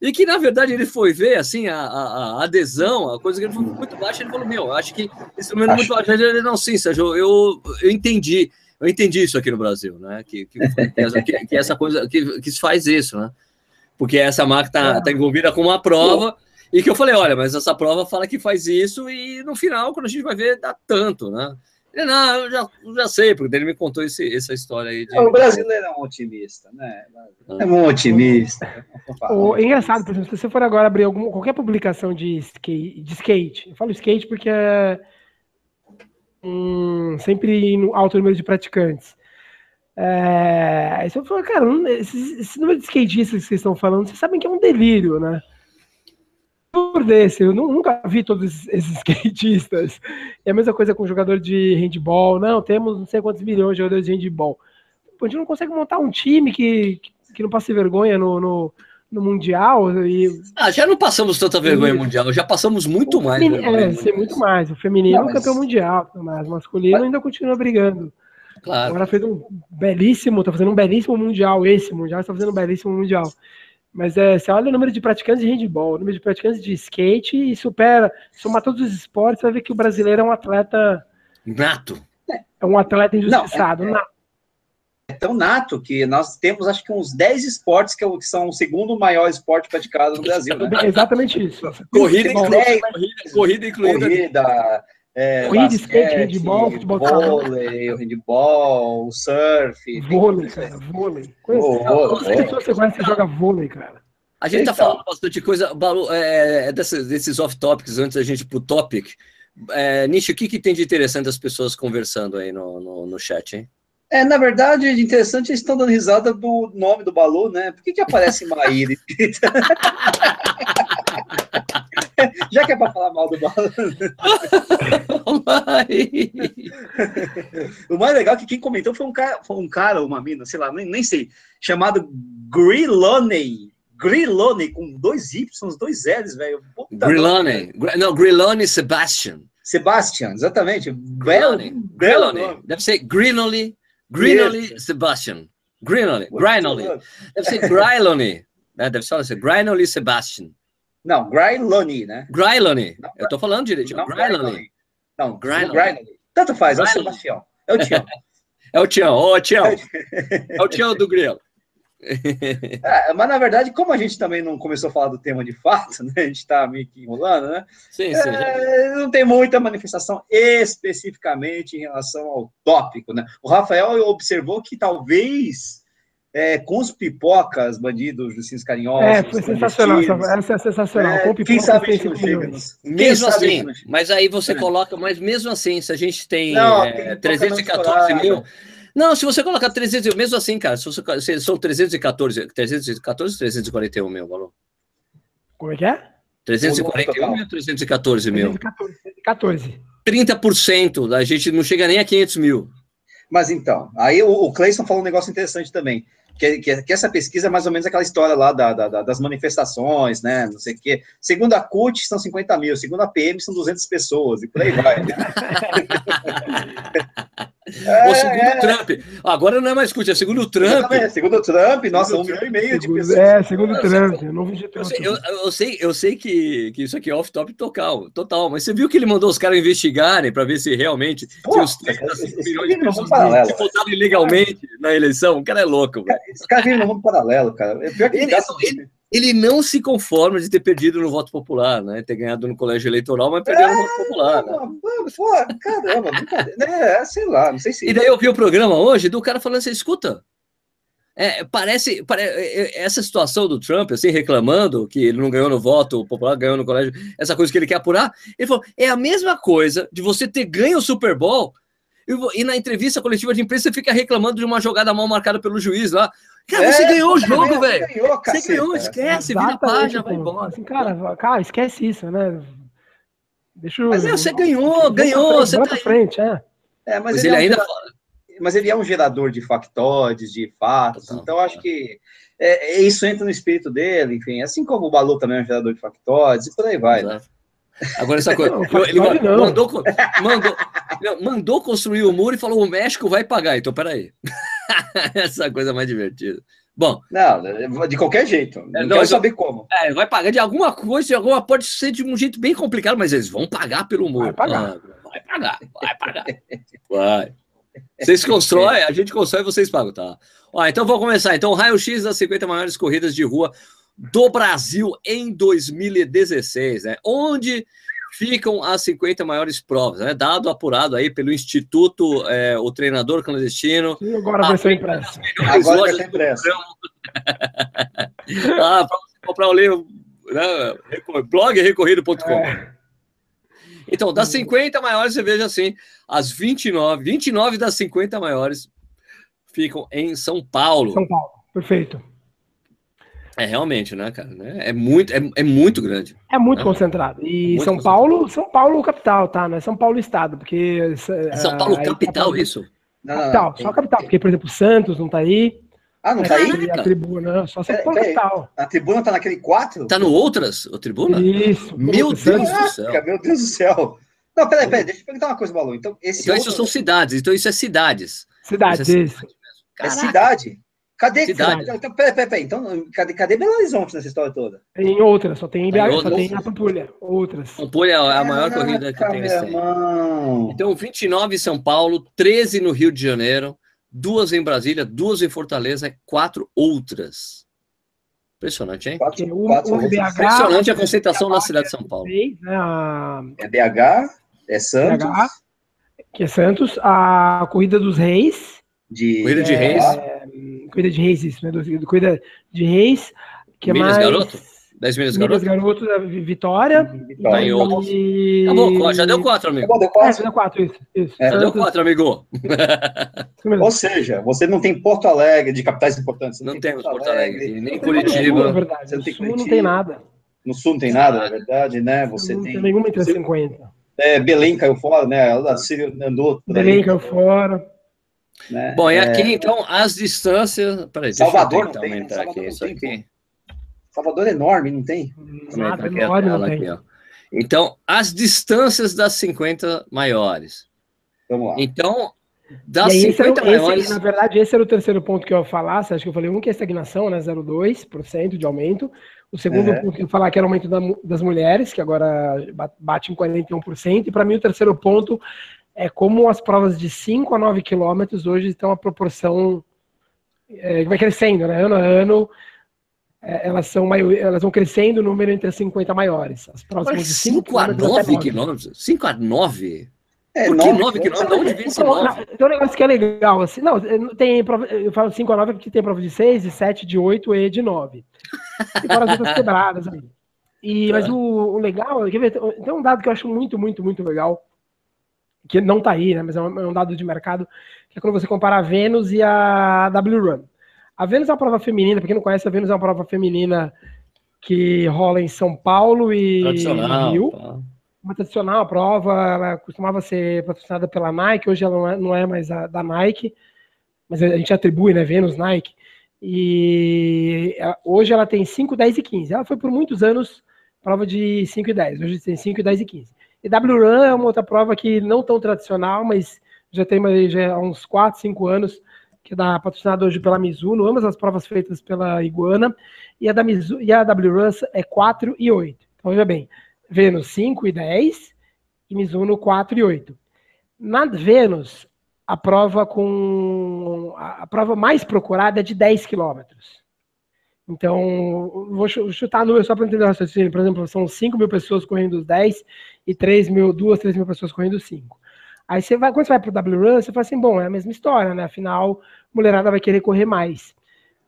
e que, na verdade, ele foi ver assim, a, a, a adesão, a coisa que ele foi muito baixa. Ele falou: Meu, acho que esse número é muito baixo. Ele, não, sim, Sérgio, eu, eu entendi. Eu entendi isso aqui no Brasil, né? Que, que, que, que essa coisa que, que faz isso, né? Porque essa marca está tá envolvida com uma prova, e que eu falei, olha, mas essa prova fala que faz isso, e no final, quando a gente vai ver, dá tanto, né? Ele, não, eu já, já sei, porque ele me contou esse, essa história aí. De... O brasileiro é um otimista, né? É um otimista. O, é engraçado, por exemplo, se você for agora abrir algum, qualquer publicação de skate, de skate, eu falo skate porque é um, sempre no alto número de praticantes. É, aí você fala, cara, esse, esse, número de skatistas que vocês estão falando, vocês sabem que é um delírio, né? Por desse, eu nunca vi todos esses skatistas. É a mesma coisa com jogador de handball. Não, temos não sei quantos milhões de jogadores de handball. a gente não consegue montar um time que, que não passe vergonha no, no, no Mundial. E... Ah, já não passamos tanta vergonha mundial, já passamos muito o mais. É, sim, muito mais. O feminino não, mas... campeão mundial, mas o masculino mas... ainda continua brigando. Claro. Agora fez um belíssimo, tá fazendo um belíssimo mundial. Esse mundial está fazendo um belíssimo mundial. Mas é, você olha o número de praticantes de handball, o número de praticantes de skate e supera, somar todos os esportes, vai ver que o brasileiro é um atleta. Nato. É um atleta injustiçado. Não, é, é, é, tão nato que nós temos, acho que, uns 10 esportes que, são o segundo maior esporte praticado no Brasil. Né? Exatamente isso. Corrida, corrida, corrida incluída. Corrida, é, Corrida, skate, handball, futebol vôlei, handball, surf. Vôlei, cara, vôlei. Quantas pessoas você conhece que joga vôlei, cara? A gente tá então, falando bastante coisa, Balu, é, é desses, desses off-topics, antes da gente ir pro topic. É, Nishi, o que, que tem de interessante as pessoas conversando aí no, no, no chat, hein? É, na verdade, interessante, eles estão dando risada do nome do Balu, né? Por que, que aparece Maíra? Já que é para falar mal do Balu. o mais legal é que quem comentou foi um cara, foi um cara uma mina, sei lá, nem, nem sei, chamado Griloney. Grilone, com dois Y, dois L's, velho. Grilone. Não, Grilone Sebastian. Sebastian, exatamente. Grilone. Grilone. Deve ser Grinoli. Grinoli Sebastian. Grinoli. Grinoli. Deve ser Grilone. Né? Deve ser Grinoli Sebastian. Não, Grylone, né? Grylone. Eu tô falando direito. Não, Grylone. Não, Grylone. Tanto faz, é o Sebastião. É o Tião. é o Tião, ô oh, Tião. É o Tião do Grilo. É, mas na verdade, como a gente também não começou a falar do tema de fato, né? A gente está meio que enrolando, né? Sim, sim. É, não tem muita manifestação especificamente em relação ao tópico, né? O Rafael observou que talvez é, com os pipocas, bandidos, ursinhos carinhosos. É, foi sensacional. Essa é sensacional. É, quem sabe isso não chega. Mesmo assim, mas aí você é. coloca, mas mesmo assim, se a gente tem, não, é, 314 mil. Não, se você colocar 300, mesmo assim, cara, se você, se são 314, 314, 341 mil, valor. Como é que é? 341 mil, 314 mil. 314. 30%, a gente não chega nem a 500 mil. Mas então, aí o, o Cleison falou um negócio interessante também que, que, que, essa pesquisa é mais ou menos aquela história lá da, da, das manifestações, né? Não sei o quê. Segundo a CUT, são 50 mil, segundo a PM, são 200 pessoas, e por aí vai. É, segundo é. Trump. Agora não é mais CUT, é segundo o Trump. É, segundo o Trump, nossa, um milhão e meio de pessoas. É, segundo o Trump. Eu, não eu, sei, eu, eu, sei, eu sei que, que isso aqui é off-top total, total, mas você viu que ele mandou os caras investigarem para ver se realmente Pô, se os 35 milhões de pessoas votaram ilegalmente na eleição? O cara é louco, velho. Esse cara vive no mundo paralelo, cara. É pior que ele, ele, ele, não se conforma de ter perdido no voto popular, né? Ter ganhado no colégio eleitoral, mas perdeu é, no voto popular. Né? Pô, caramba, brincadeira. É, sei lá, não sei se. E daí eu vi o programa hoje do cara falando assim: escuta, É, parece, pare- é, é, essa situação do Trump, assim, reclamando que ele não ganhou no voto popular, ganhou no colégio, essa coisa que ele quer apurar, ele falou, é a mesma coisa de você ter ganho o Super Bowl e, e na entrevista coletiva de imprensa você fica reclamando de uma jogada mal marcada pelo juiz lá. Cara, É, você ganhou o jogo, velho. Ganhou, Você ganhou, esquece, vira a página, vai embora. Assim, cara, cara, esquece isso, né? Deixa eu. Mas é, você ganhou, ganhou, você tá pra frente, é. É, mas, Mas ele, ele é um ainda gera- fala. mas ele é um gerador de factoides, de fatos, Total. então acho que é, é, isso entra no espírito dele, enfim, assim como o Balu também é um gerador de factoides, e por aí vai. né? Exato. Agora, essa coisa. Não, ele- mandou, mandou, não, mandou construir o muro e falou: o México vai pagar. Então, peraí. essa coisa é mais divertida. Bom, Não, de qualquer jeito. Não, É, não, quero eu- saber como. é, vai pagar de alguma coisa, de alguma pode ser de um jeito bem complicado, mas eles vão pagar pelo muro. Vai pagar. Ah, vai pagar, vai pagar. Vai. Vocês constroem, a gente constrói e vocês pagam, tá? Ó, então vamos começar. Então, raio-x das 50 maiores corridas de rua do Brasil em 2016, né? Onde ficam as 50 maiores provas, né? Dado apurado aí pelo Instituto é, O Treinador Clandestino. E agora Ah, vai ser impresso. Agora vai ser impresso. Ah, para você comprar o livro, né? É. Então, das 50 maiores, você veja assim, as 29, 29 das 50 maiores ficam em São Paulo. São Paulo, perfeito. É realmente, né, cara? né? É muito, é, é muito grande. É muito É. concentrado. E Muito São concentrado. Paulo, São Paulo capital, tá? Não é São Paulo estado, porque É São Paulo aí capital, tá- isso? Capital, não. só capital, porque por exemplo, Santos não tá aí. Ah, não tá né, aí? A tribuna, só São Paulo capital. A tribuna tá naquele 4? Tá no Outras, o Tribuna? Isso. Meu. Deus do céu. Caraca, meu Deus do céu. Não, peraí, peraí, deixa eu perguntar uma coisa, Balu. Então, esse Então, outro isso são cidades. Então, isso é cidades. Cidade, Isso é isso. cidade mesmo. é cidade. Cadê? Cidade. Então, peraí, peraí, peraí. Então, cadê, cadê Belo Horizonte nessa história toda? Tem outras, só tem em Tem BH, só outras? tem na Pampulha. Outras. Pampulha é a maior Caraca, corrida que tem esse meu ano. irmão. Então, 29 em São Paulo, 13 no Rio de Janeiro, duas em Brasília, duas em Fortaleza e quatro outras. Impressionante, hein? Quatro, um- quatro um. BH. Impressionante a concentração na cidade de São Paulo. Né, a- É BH, é Santos, BH. que é Santos, a Corrida dos Reis. de... Corrida de é, Corrida de Reis, isso, né? Do, do Corrida de Reis. Que é Minas mais. Garoto? 10 milhas Minas garoto? Garoto, da Vi- Vitória. Vitória. Tá em outros. E... Acabou, já deu quatro, amigo. Acabou, deu É, quatro. já deu quatro, isso. isso. É, Já deu Santos, quatro, amigo. isso mesmo. Ou seja, você não tem Porto Alegre, de capitais importantes. você Não temos Porto No Alegre, nem Sul, na Curitiba. verdade. Você No tem Sul não Curitiba. tem nada. No sul não tem nada, na verdade, né? Você não tem... tem nenhuma entre as você- 50. É, Belém caiu fora, né? A Síria andou Belém caiu fora. Né? Bom, e É, aqui, então, as distâncias. Peraí, Salvador não tem, né? aumentar Salvador aqui não isso tem, aqui. Salvador é enorme, não tem? Nada, aqui enorme, não tem. aqui. Então, as distâncias das 50 maiores. Vamos lá. Então, das aí, esse era o- 50 esse, maiores. na verdade, esse era o terceiro ponto que eu ia falar. Você acha que eu falei um que é estagnação, né? 0,2% de aumento. O segundo É. ponto que eu ia falar que era o aumento da das mulheres, que agora ba- bate em 41%. E para mim, o terceiro ponto é como as provas de 5 a 9 quilômetros hoje estão a proporção é, que vai crescendo, né? Ano a ano. é, elas, são maior, elas vão crescendo o número entre as 50 maiores. As provas vão de 5 5 a quilômetros até 9 nove. quilômetros? 5 a 9? É, Por que nove 9 quilômetros? De onde vem esse Então, 9? Tem um negócio que é legal, assim, não, tem prova, eu falo 5 a 9 porque tem prova de 6, de 7, de 8 e de 9. E fora as outras quebradas aí. E, Mas Tá. o, o legal, quer ver, tem um dado que eu acho muito, muito, muito legal, que não tá aí, né, mas é um, é um dado de mercado, que é quando você compara a Vênus e a W-Run. A Vênus é uma prova feminina, pra quem não conhece, a Vênus é uma prova feminina que rola em São Paulo e Tradicional. Rio tá. uma tradicional prova, ela costumava ser patrocinada pela Nike, hoje ela não é, não é mais a, da Nike, mas a gente atribui, né, Vênus, Nike, e hoje ela tem 5, 10 e 15. Ela foi por muitos anos prova de 5 e 10, hoje tem 5, 10 e 15. E W-Run é uma outra prova que não tão tradicional, mas já tem já há uns 4, 5 anos, que é da, patrocinada hoje pela Mizuno, ambas as provas feitas pela Iguana, e a, da Mizu, e a W-Run é 4 e 8. Então, veja bem, Vênus 5 e 10 e Mizuno 4 e 8. Na Vênus, a prova com a prova mais procurada é de 10 quilômetros. Então, vou chu- chutar número só para entender o raciocínio. Por exemplo, são 5 mil pessoas correndo os 10 e 3 mil, 2, 3 mil pessoas correndo os 5. Aí você vai, quando você vai para o W-Run, você fala assim, bom, é a mesma história, né? Afinal, a mulherada vai querer correr mais.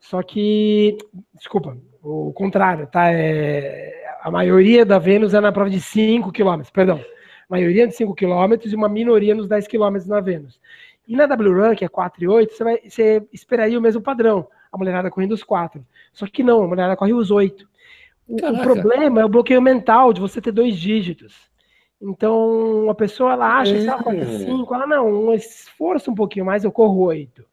Só que, desculpa, o contrário, tá? É, a maioria da Vênus é na prova de 5 km, perdão. A maioria de 5 km e uma minoria nos 10 km na Vênus. E na W-Run, que é 4 e 8, você, vai, você esperaria o mesmo padrão. A mulherada correndo os 4. Só que não, a mulherada corre os 8. O, o, problema é o bloqueio mental de você ter dois dígitos. Então, a pessoa ela acha que ela corre 5, ela não, um esforço um pouquinho mais, eu corro 8.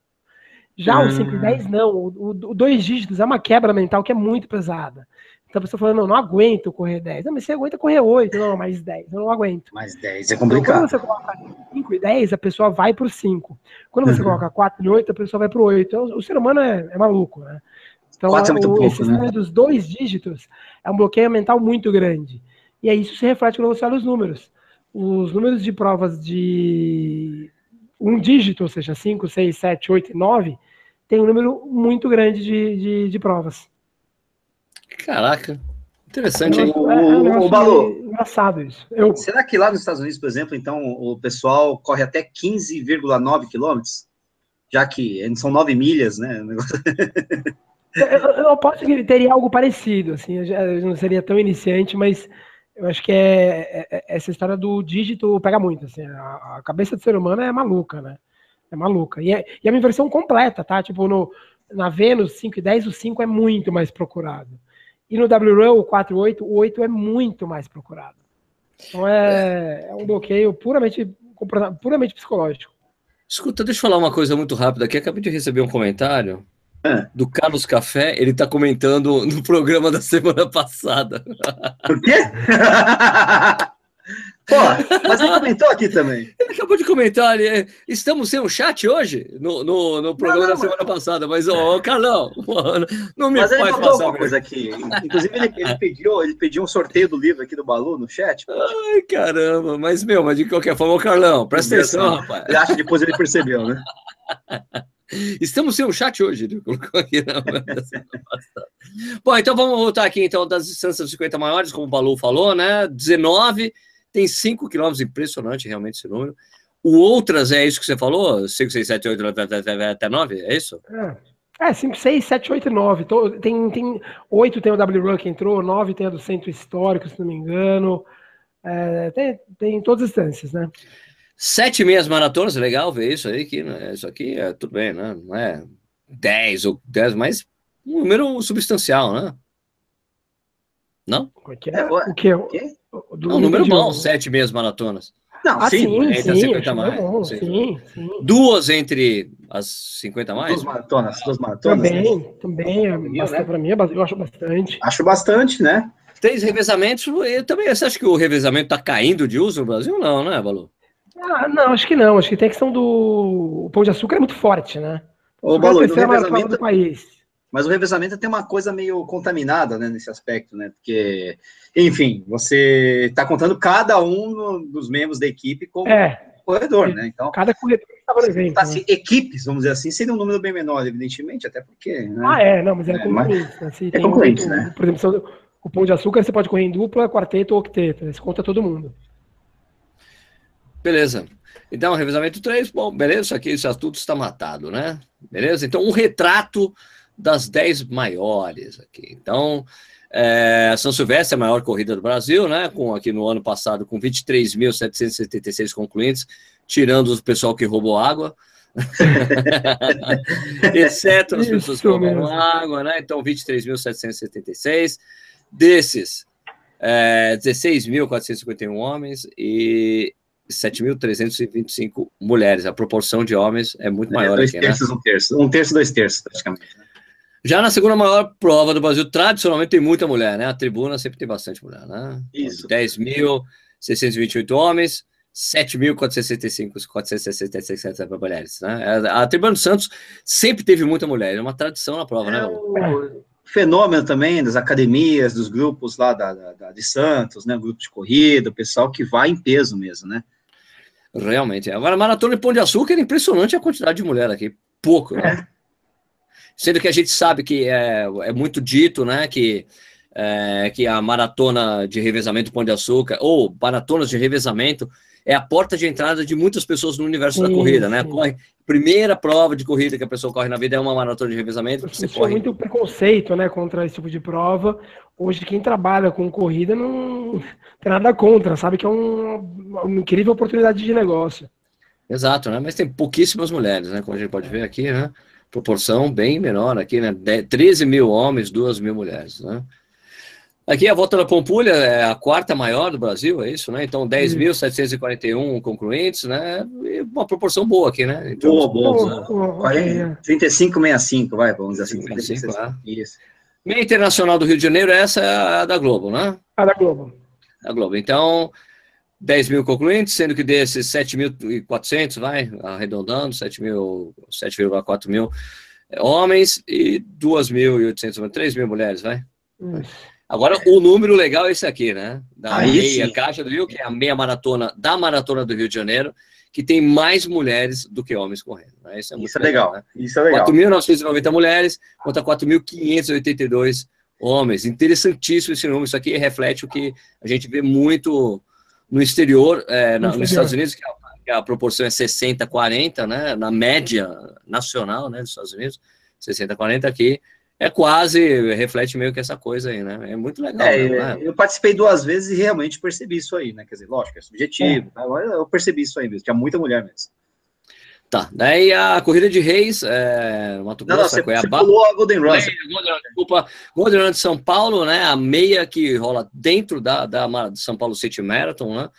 Já o 5 e 10, não. O, o, o, dois dígitos é uma quebra mental que é muito pesada. Então a pessoa falando, não, não aguento correr 10. Não, mas você aguenta correr 8, não, mais 10, eu não aguento. Mais 10 é complicado. Então, quando você coloca 5 e 10, a pessoa vai para o 5. Quando você uhum. coloca 4 e 8, a pessoa vai para o 8. Então, o ser humano é, é maluco, né? Então, é o, pouco, esse né? dos dois dígitos é um bloqueio mental muito grande. E aí isso se reflete quando você olha os números. Os números de provas de um dígito, ou seja, 5, 6, 7, 8 e 9, tem um número muito grande de, de, de provas. Caraca. Interessante, hein? O, é, é o, Balu, engraçado isso. Eu... Será que lá nos Estados Unidos, por exemplo, então, o pessoal corre até 15,9 quilômetros? Já que são 9 milhas, né? eu, eu posso que teria algo parecido, assim, eu não seria tão iniciante, mas eu acho que é, é, é, essa história do dígito pega muito, assim, a, a, cabeça do ser humano é maluca, né? É maluca. E é, e é uma inversão completa, tá? Tipo, no, na Vênus 5 e 10, o 5 é muito mais procurado. E no WRAM, o 4 e 8, o 8 é muito mais procurado. Então é, é um bloqueio puramente, puramente psicológico. Escuta, deixa eu falar uma coisa muito rápida aqui. Acabei de receber um comentário é. do Carlos Café. Ele está comentando no programa da semana passada. O quê? Pô, mas ele comentou aqui também. Ele acabou de comentar ali. É, estamos sem um chat hoje no, no, no programa não, não, da semana mas... passada, mas, ô, oh, Carlão, não me mas ele mandou passar. Uma coisa aqui. Inclusive, ele, ele, pediu, ele pediu um sorteio do livro aqui do Balu no chat. Ai, caramba, mas, meu, mas de qualquer forma, ô, Carlão, presta atenção, rapaz. Ele acha que depois ele percebeu, né? Estamos sem um chat hoje, ele colocou aqui na Bom, então vamos voltar aqui então das distâncias 50 maiores, como o Balu falou, né? 19 tem 5 quilômetros, impressionante realmente esse número. O outras é isso que você falou? 5, 6, 7, 8, até 9? É isso? É. 5, 6, 7, 8 e 9. Tem, tem 8 tem o W-Run que entrou, 9 tem a do centro histórico, se não me engano. É, tem, tem todas as instâncias, né? Sete meias maratonas, legal ver isso aí, que né, isso aqui é tudo bem, né? Não é 10 ou 10, mas um número substancial, né? Não? O que é? O que? O que? Do um número bom, sete meias maratonas. Não, ah, sim, sim, sim, 50 mais. Bom, sim, sim. Duas entre as 50 mais? Duas maratonas, duas maratonas. Também, né? também. É né? Para mim, é eu acho bastante. Acho bastante, né? Três revezamentos, eu também. Você acha que o revezamento está caindo de uso no Brasil? Não, né, Balu? Ah, não, acho que não. Acho que tem a questão do. O pão de açúcar é muito forte, né? O, o Balu, é revezamento... do país. Mas o revezamento tem uma coisa meio contaminada, né, nesse aspecto, né? Porque, enfim, você está contando cada um dos membros da equipe como é. corredor, né? Então, cada corredor está por exemplo. Tá, assim, equipes, vamos dizer assim, seria um número bem menor, evidentemente, até porque. Né? Ah, é, não, mas é, é concorrente. Mas... Assim, é concorrente, um, né? Por exemplo, o pão de açúcar você pode correr em dupla, quarteto ou octeto, né? você conta todo mundo. Beleza. Então, revezamento 3, bom, beleza, isso aqui, isso tudo está matado, né? Beleza? Então, um retrato das 10 maiores aqui. Então, é, São Silvestre é a maior corrida do Brasil, né? Com aqui no ano passado com 23.776 concluintes, tirando o pessoal que roubou água. Exceto as pessoas que roubaram água, né? Então, 23.776. Desses, é, 16.451 homens e 7.325 mulheres. A proporção de homens é muito é, maior dois aqui, terços, né? Um terço, um terço, dois terços, praticamente. Né? Já na segunda maior prova do Brasil, tradicionalmente tem muita mulher, né? A tribuna sempre tem bastante mulher, né? Isso. 10.628 homens, 7.465 466 mulheres, né? A, a tribuna do Santos sempre teve muita mulher, é uma tradição na prova, né, é né? O fenômeno também das academias, dos grupos lá da, da, de Santos, né? Grupo de corrida, o pessoal que vai em peso mesmo, né? Realmente. Agora, maratona de Pão de Açúcar é impressionante a quantidade de mulher aqui. Pouco, né? É. Sendo que a gente sabe que é, é muito dito, né, que é, que a maratona de revezamento Pão de Açúcar, ou maratonas de revezamento, é a porta de entrada de muitas pessoas no universo da corrida, né? Corre, primeira prova de corrida que a pessoa corre na vida é uma maratona de revezamento. Você corre... muito preconceito, né, contra esse tipo de prova. Hoje quem trabalha com corrida não tem nada contra, sabe que é um, uma incrível oportunidade de negócio. Exato, né? Mas tem pouquíssimas mulheres, né? Como a gente pode ver aqui, né? Proporção bem menor aqui, né? 13 mil homens, 2 mil mulheres, né? Aqui a volta da Pampulha é a quarta maior do Brasil, é isso, né? Então 10.741 concluintes, né? E uma proporção boa aqui, né? Então, boa, boa. boa. 35,65, vai, vamos dizer assim. 35, é. Isso. Meia Internacional do Rio de Janeiro, essa é a da Globo, né? A da Globo. A Globo. Então, 10 mil concluintes, sendo que desses 7.400, vai, arredondando, 7,4 mil homens e 2.800, 3 mil mulheres, vai. Isso. Agora, o número legal é esse aqui, né? Da Aí meia sim. Caixa do Rio, que é a meia maratona da Maratona do Rio de Janeiro, que tem mais mulheres do que homens correndo. Né? Isso é, Isso é legal. legal né? Isso é legal. 4.990 mulheres contra 4.582 homens. Interessantíssimo esse número. Isso aqui reflete o que a gente vê muito no exterior, é, no nos Estados Unidos, que a, que a proporção é 60-40, né? Na média nacional né, dos Estados Unidos, 60-40 aqui é quase, reflete meio que essa coisa aí, né? É muito legal. É, né? Eu participei duas vezes e realmente percebi isso aí, né? Quer dizer, lógico, é subjetivo, é. Tá? eu percebi isso aí mesmo, tinha muita mulher mesmo. Tá, daí a corrida de reis, é, Mato Grosso, não, não, você, Cuiabá. Você pulou a Golden Run. Desculpa, Golden Run de São Paulo, né? A meia que rola dentro da, da São Paulo City Marathon, né?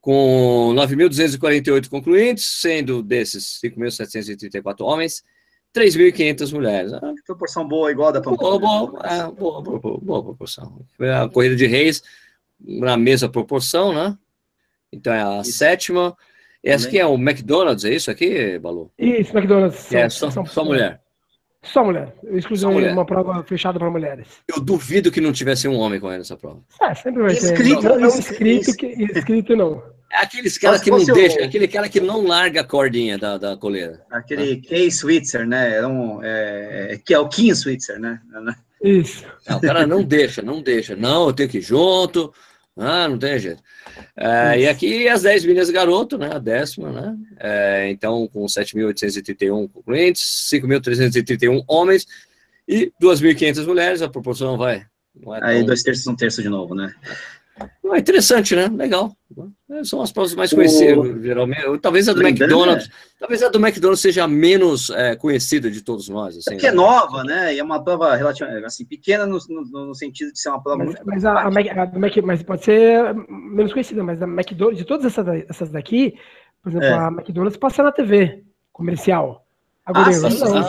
Com 9.248 concluintes, sendo desses 5.734 homens 3.500 mulheres. Ah, proporção boa, igual da Pampulha. Boa, boa, é, boa, boa, boa, boa, proporção. A corrida de reis, na mesma proporção, né? Então é a isso. sétima. Essa aqui é o McDonald's, é isso aqui, Balu? Isso, McDonald's. É, só, só, só mulher. Só mulher. Exclusivamente uma prova fechada para mulheres. Eu duvido que não tivesse um homem correndo essa prova. É, sempre vai ter. Escrito, não, não, escrito, que, escrito não. Aqueles caras que não deixam, o... aquele cara que não larga a cordinha da, da coleira. Aquele né? Kay Switzer, né? É um, é, é, que é o Kim Switzer, né? Isso. Não, o cara não deixa, não deixa. Não, eu tenho que ir junto. Ah, não tem jeito. É, e aqui as 10 meninas garoto, né? A décima, né? É, então, com 7.831 concluintes, 5.331 homens e 2.500 mulheres, a proporção vai. É Aí, tão... dois terços, um terço de novo, né? É interessante, né? Legal. É, são as provas mais conhecidas, o... geralmente. Talvez a do Lembrando, McDonald's, é. talvez a do McDonald's seja a menos é, conhecida de todos nós. Assim, é que é né? nova, né? E é uma prova relativamente assim, pequena no, no, no sentido de ser uma prova mas, muito. Mas, a, a, Mac, a Mac, mas pode ser menos conhecida, mas a McDonald's, de todas essas, essas daqui, por exemplo, é. a McDonald's passa na TV comercial. Ah,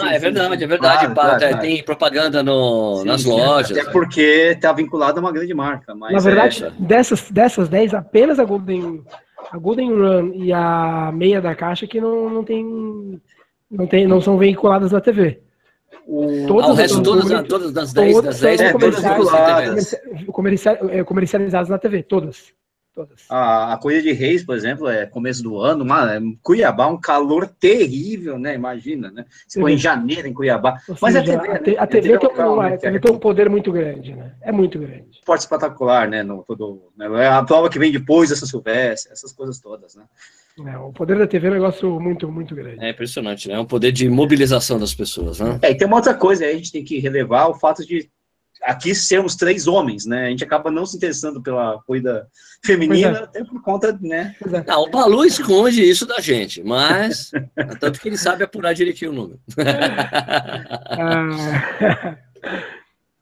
ah, é verdade, é verdade. Claro, claro, tem propaganda no, sim, nas sim, lojas. Até porque está vinculado a uma grande marca. Mas Na verdade, é... dessas, dessas 10, apenas a Golden, a Golden Run e a meia da caixa que não, não tem. Não, tem, não são veiculadas na TV. O, todas, ah, o resto, todas, todas das 10 das 10 é, comercializadas, comercializadas na TV, todas. Todas. A, a Corrida de Reis, por exemplo, é começo do ano, uma, é Cuiabá, um calor terrível, né? Imagina, né? Se foi em janeiro em Cuiabá. Mas a TV, a, né? a TV, a TV, tem, um, né? TV tem um poder muito grande, né? É muito grande. Esporte espetacular, né? No, todo, né? É a prova que vem depois dessa Silvestre, essas coisas todas, né? É, o poder da TV é um negócio muito, muito grande. É impressionante, né? É um poder de mobilização das pessoas, né? É, e tem uma outra coisa aí, a gente tem que relevar o fato de aqui sermos três homens, né? A gente acaba não se interessando pela corrida feminina, é. até por conta, né? É. Não, o Balu esconde isso da gente, mas tanto que ele sabe apurar direitinho o número. Ah.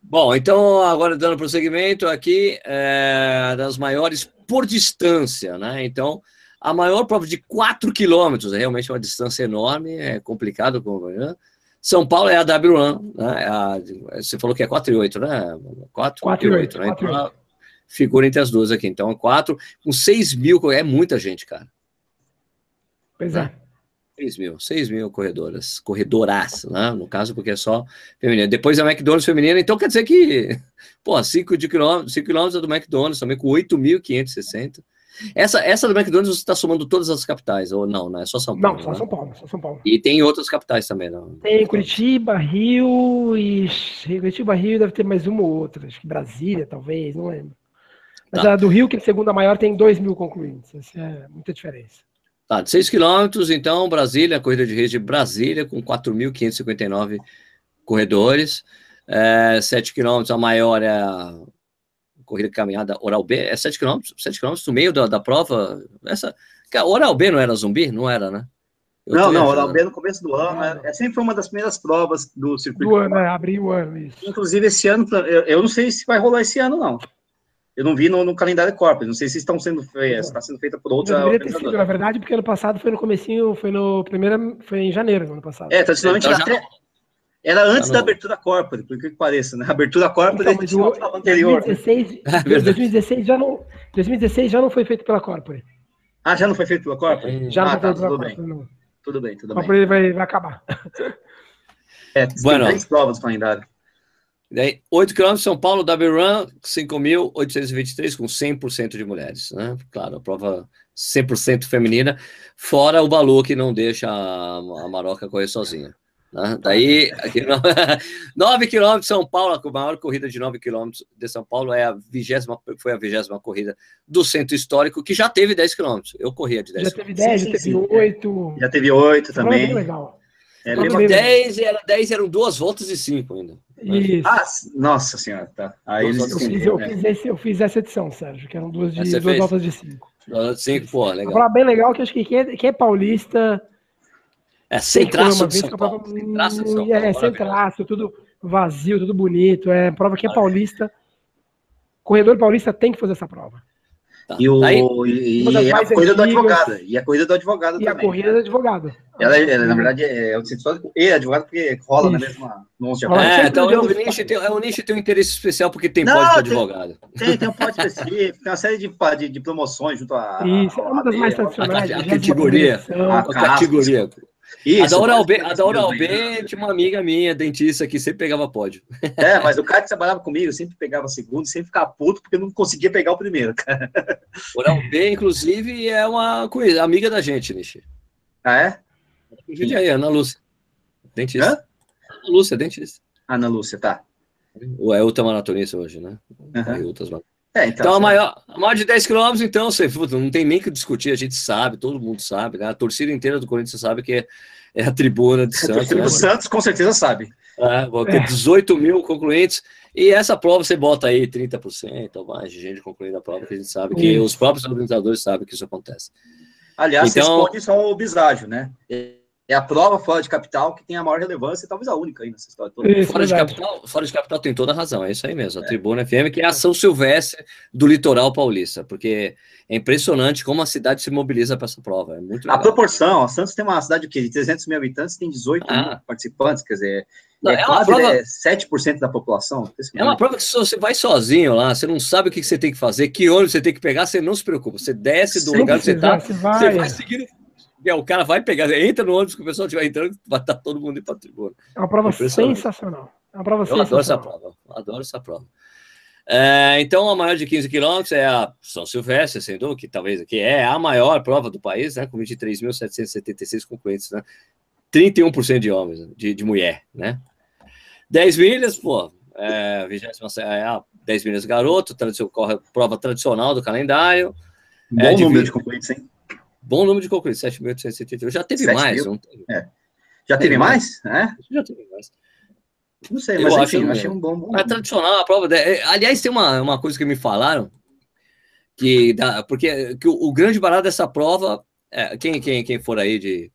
Bom, então agora dando prosseguimento aqui é, das maiores por distância, né? Então a maior prova de 4 quilômetros, é realmente uma distância enorme, é complicado como né? São Paulo é a W1, né? É a, você falou que é 4 e 8, né? 4, 4 e 8, né? Então, figura entre as duas aqui. Então, 4 com 6 mil, é muita gente, cara. Pois é. 6 mil, 6 mil corredoras, corredoras, né? No caso, porque é só feminina. Depois é McDonald's feminina, então quer dizer que, pô, 5 de quilômetros, 5 quilômetros é do McDonald's também, com 8.560. Essa, essa do McDonald's você está somando todas as capitais, ou não, né? É só São Paulo. Não, só né? São Paulo, só São Paulo. E tem outras capitais também, não? Tem Curitiba, Rio e. Curitiba, Rio deve ter mais uma ou outra. Acho que Brasília, talvez, não lembro. Mas Tá. a do Rio, que é a segunda maior, tem 2 mil concluintes. Essa é muita diferença. Tá, de 6 quilômetros, então, Brasília, corrida de reis de Brasília, com 4.559 corredores. É, 7 quilômetros, a maior é a corrida caminhada Oral B, é 7 quilômetros, 7 quilômetros no meio da, da prova. Essa, cara, Oral B não era zumbi? Não era, né? Eu Não, não. Oral B no começo do ano, Ah, é, é sempre foi uma das primeiras provas do circuito. Do ano, né? Abriu o ano, isso. Inclusive, esse ano, eu, eu não sei se vai rolar esse ano, não. Eu não vi no, no calendário Corp, não sei se estão sendo feitas, está sendo feita por outra sido, na verdade, porque ano passado foi no comecinho, foi no primeiro, foi em janeiro do ano passado. É, tradicionalmente Então já- até- era antes Já da abertura Corpore, por que que pareça, né? A abertura Corpore Então, mas tinha o uma prova anterior. 2016, É verdade. 2016 já não, 2016 já não foi feito pela Corpore. Ah, já não foi feito pela Corpore? Já ah, não foi tá, feito pela tudo bem, Corpore, não. tudo bem, tudo A bem. Vai, vai acabar. É, tem Bueno. três provas no calendário. Daí, 8 km São Paulo, W Run, 5.823, com 100% de mulheres, né? Claro, a prova 100% feminina, fora o Balu, que não deixa a, a Maroca correr sozinha. Né? Daí, aqui, no- 9 km São Paulo, a maior corrida de 9 km de São Paulo é a vigésima, foi a vigésima corrida do Centro Histórico, que já teve 10 km. Eu corria de 10 Já km. teve 10, sim, já teve sim, 8. Já teve oito Essa prova é bem também. legal. É, legal. 10, era 10 eram duas voltas e 5 ainda. Isso. Ah, nossa senhora, tá. Aí eles eu, fiz, estenderam, eu, fiz esse, eu fiz essa edição, Sérgio, que eram duas, de, duas fez? voltas de 5. 5, pô, legal. prova bem legal, que acho que quem é, quem é paulista É, sem traço de São é Paulo. prova Sem traço de São muito- Paulo. É, sem traço, tudo vazio, tudo bonito. É prova que é paulista. Corredor paulista tem que fazer essa prova. Tá. E, o, Daí, e, das e a corrida do advogado. E a corrida do advogado E a também. corrida do advogado. Ela, ela, na verdade, é o centro histórico e advogado, porque rola na Isso. mesma. No 11 de Rola agosto. É, então é, o dos nicho tem, é, o nicho tem um interesse especial porque tem Não, pódio de tem- advogado. Tem, tem um pódio específico, tem uma série de, de, de promoções junto a. Isso, é uma das mais a- tradicionais. a- a 21ª categoria. a- A categoria. Isso, a da Oral B, a da Oral específico. B tinha uma amiga minha, dentista, que sempre pegava pódio. É, mas o cara que trabalhava comigo sempre pegava segundo, sempre ficava puto porque não conseguia pegar o primeiro. cara. Oral B, inclusive, é uma amiga da gente, Nishi. Ah, é? Inclusive aí, Ana Lúcia. Dentista. Hã? Ana Lúcia, dentista. Ana Lúcia, tá. É outra maratonista hoje, né? Aham. Aí outras mar- É, então. Então, a você- maior, a maior de 10 quilômetros, então, você, puta, não tem nem que discutir, a gente sabe, todo mundo sabe, né? A torcida inteira do Corinthians sabe que é, é a tribuna de a Santos. torcida né? do Santos com certeza sabe. É, vão ter 18 mil concluintes. E essa prova você bota aí 30% ou mais de gente concluindo a prova, que a gente sabe que Isso. os próprios organizadores sabem que isso acontece. Aliás, Então- responde só o biságio, né? É a prova fora de capital que tem a maior relevância e talvez a única aí nessa história toda. Isso, Fora de, capital, fora de capital tem toda a razão, é isso aí mesmo. A Tribuna FM, que é a São Silvestre do litoral paulista, porque é impressionante como a cidade se mobiliza para essa prova. É muito A legal. proporção, a Santos tem uma cidade de, quê? de 300 mil habitantes, tem 18 mil Ah. participantes, quer dizer, Não, é, é uma quase prova- é, 7% da população. É uma prova que se você vai sozinho lá, você não sabe o que você tem que fazer, que ônibus você tem que pegar, você não se preocupa. Você desce do Sim, lugar que você tá, Você vai, vai seguindo. É, o cara vai pegar, entra no ônibus que o pessoal estiver entrando, vai estar todo mundo indo para a tribuna. é uma prova sensacional. É uma prova Eu adoro essa sensacional. prova, adoro essa prova. É, então, a maior de 15 quilômetros é a São Silvestre, sem dúvida, que talvez aqui é a maior prova do país, né, com 23.776 concorrentes, né, 31% de homens, né, de, de mulher, né. 10 milhas, pô, é, 20, é a 10 milhas garoto, prova tradicional do calendário, Bom É, de número vi- de concluintes, hein? Bom número de concorrentes, 7.878, já teve 7 mais, mil? teve? Já teve Tem mais? É? já teve mais. Não sei, Eu mas acho enfim, eu que- achei um bom. bom É tradicional a prova. de- é, Aliás, tem uma, uma coisa que me falaram, que dá, porque que o, o grande barato dessa prova, é, quem, quem, quem for aí de.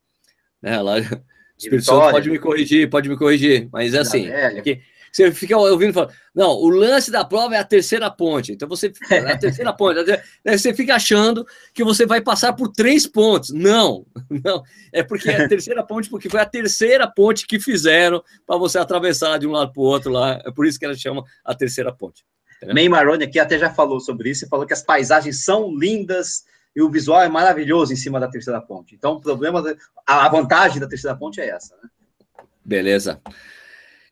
Né, lá, Espírito Santo pode me corrigir, pode me corrigir, mas é assim, velha. que você fica ouvindo falar, não, o lance da prova é a terceira ponte, então você, é a terceira ponte, daí você fica achando que você vai passar por três pontes, não, não, é porque é a terceira ponte, porque foi a terceira ponte que fizeram para você atravessar de um lado para o outro lá, é por isso que ela chama a terceira ponte. May Maroni aqui até já falou sobre isso e falou que as paisagens são lindas e o visual é maravilhoso em cima da terceira ponte. Então, o problema, a vantagem da terceira ponte é essa, né? Beleza.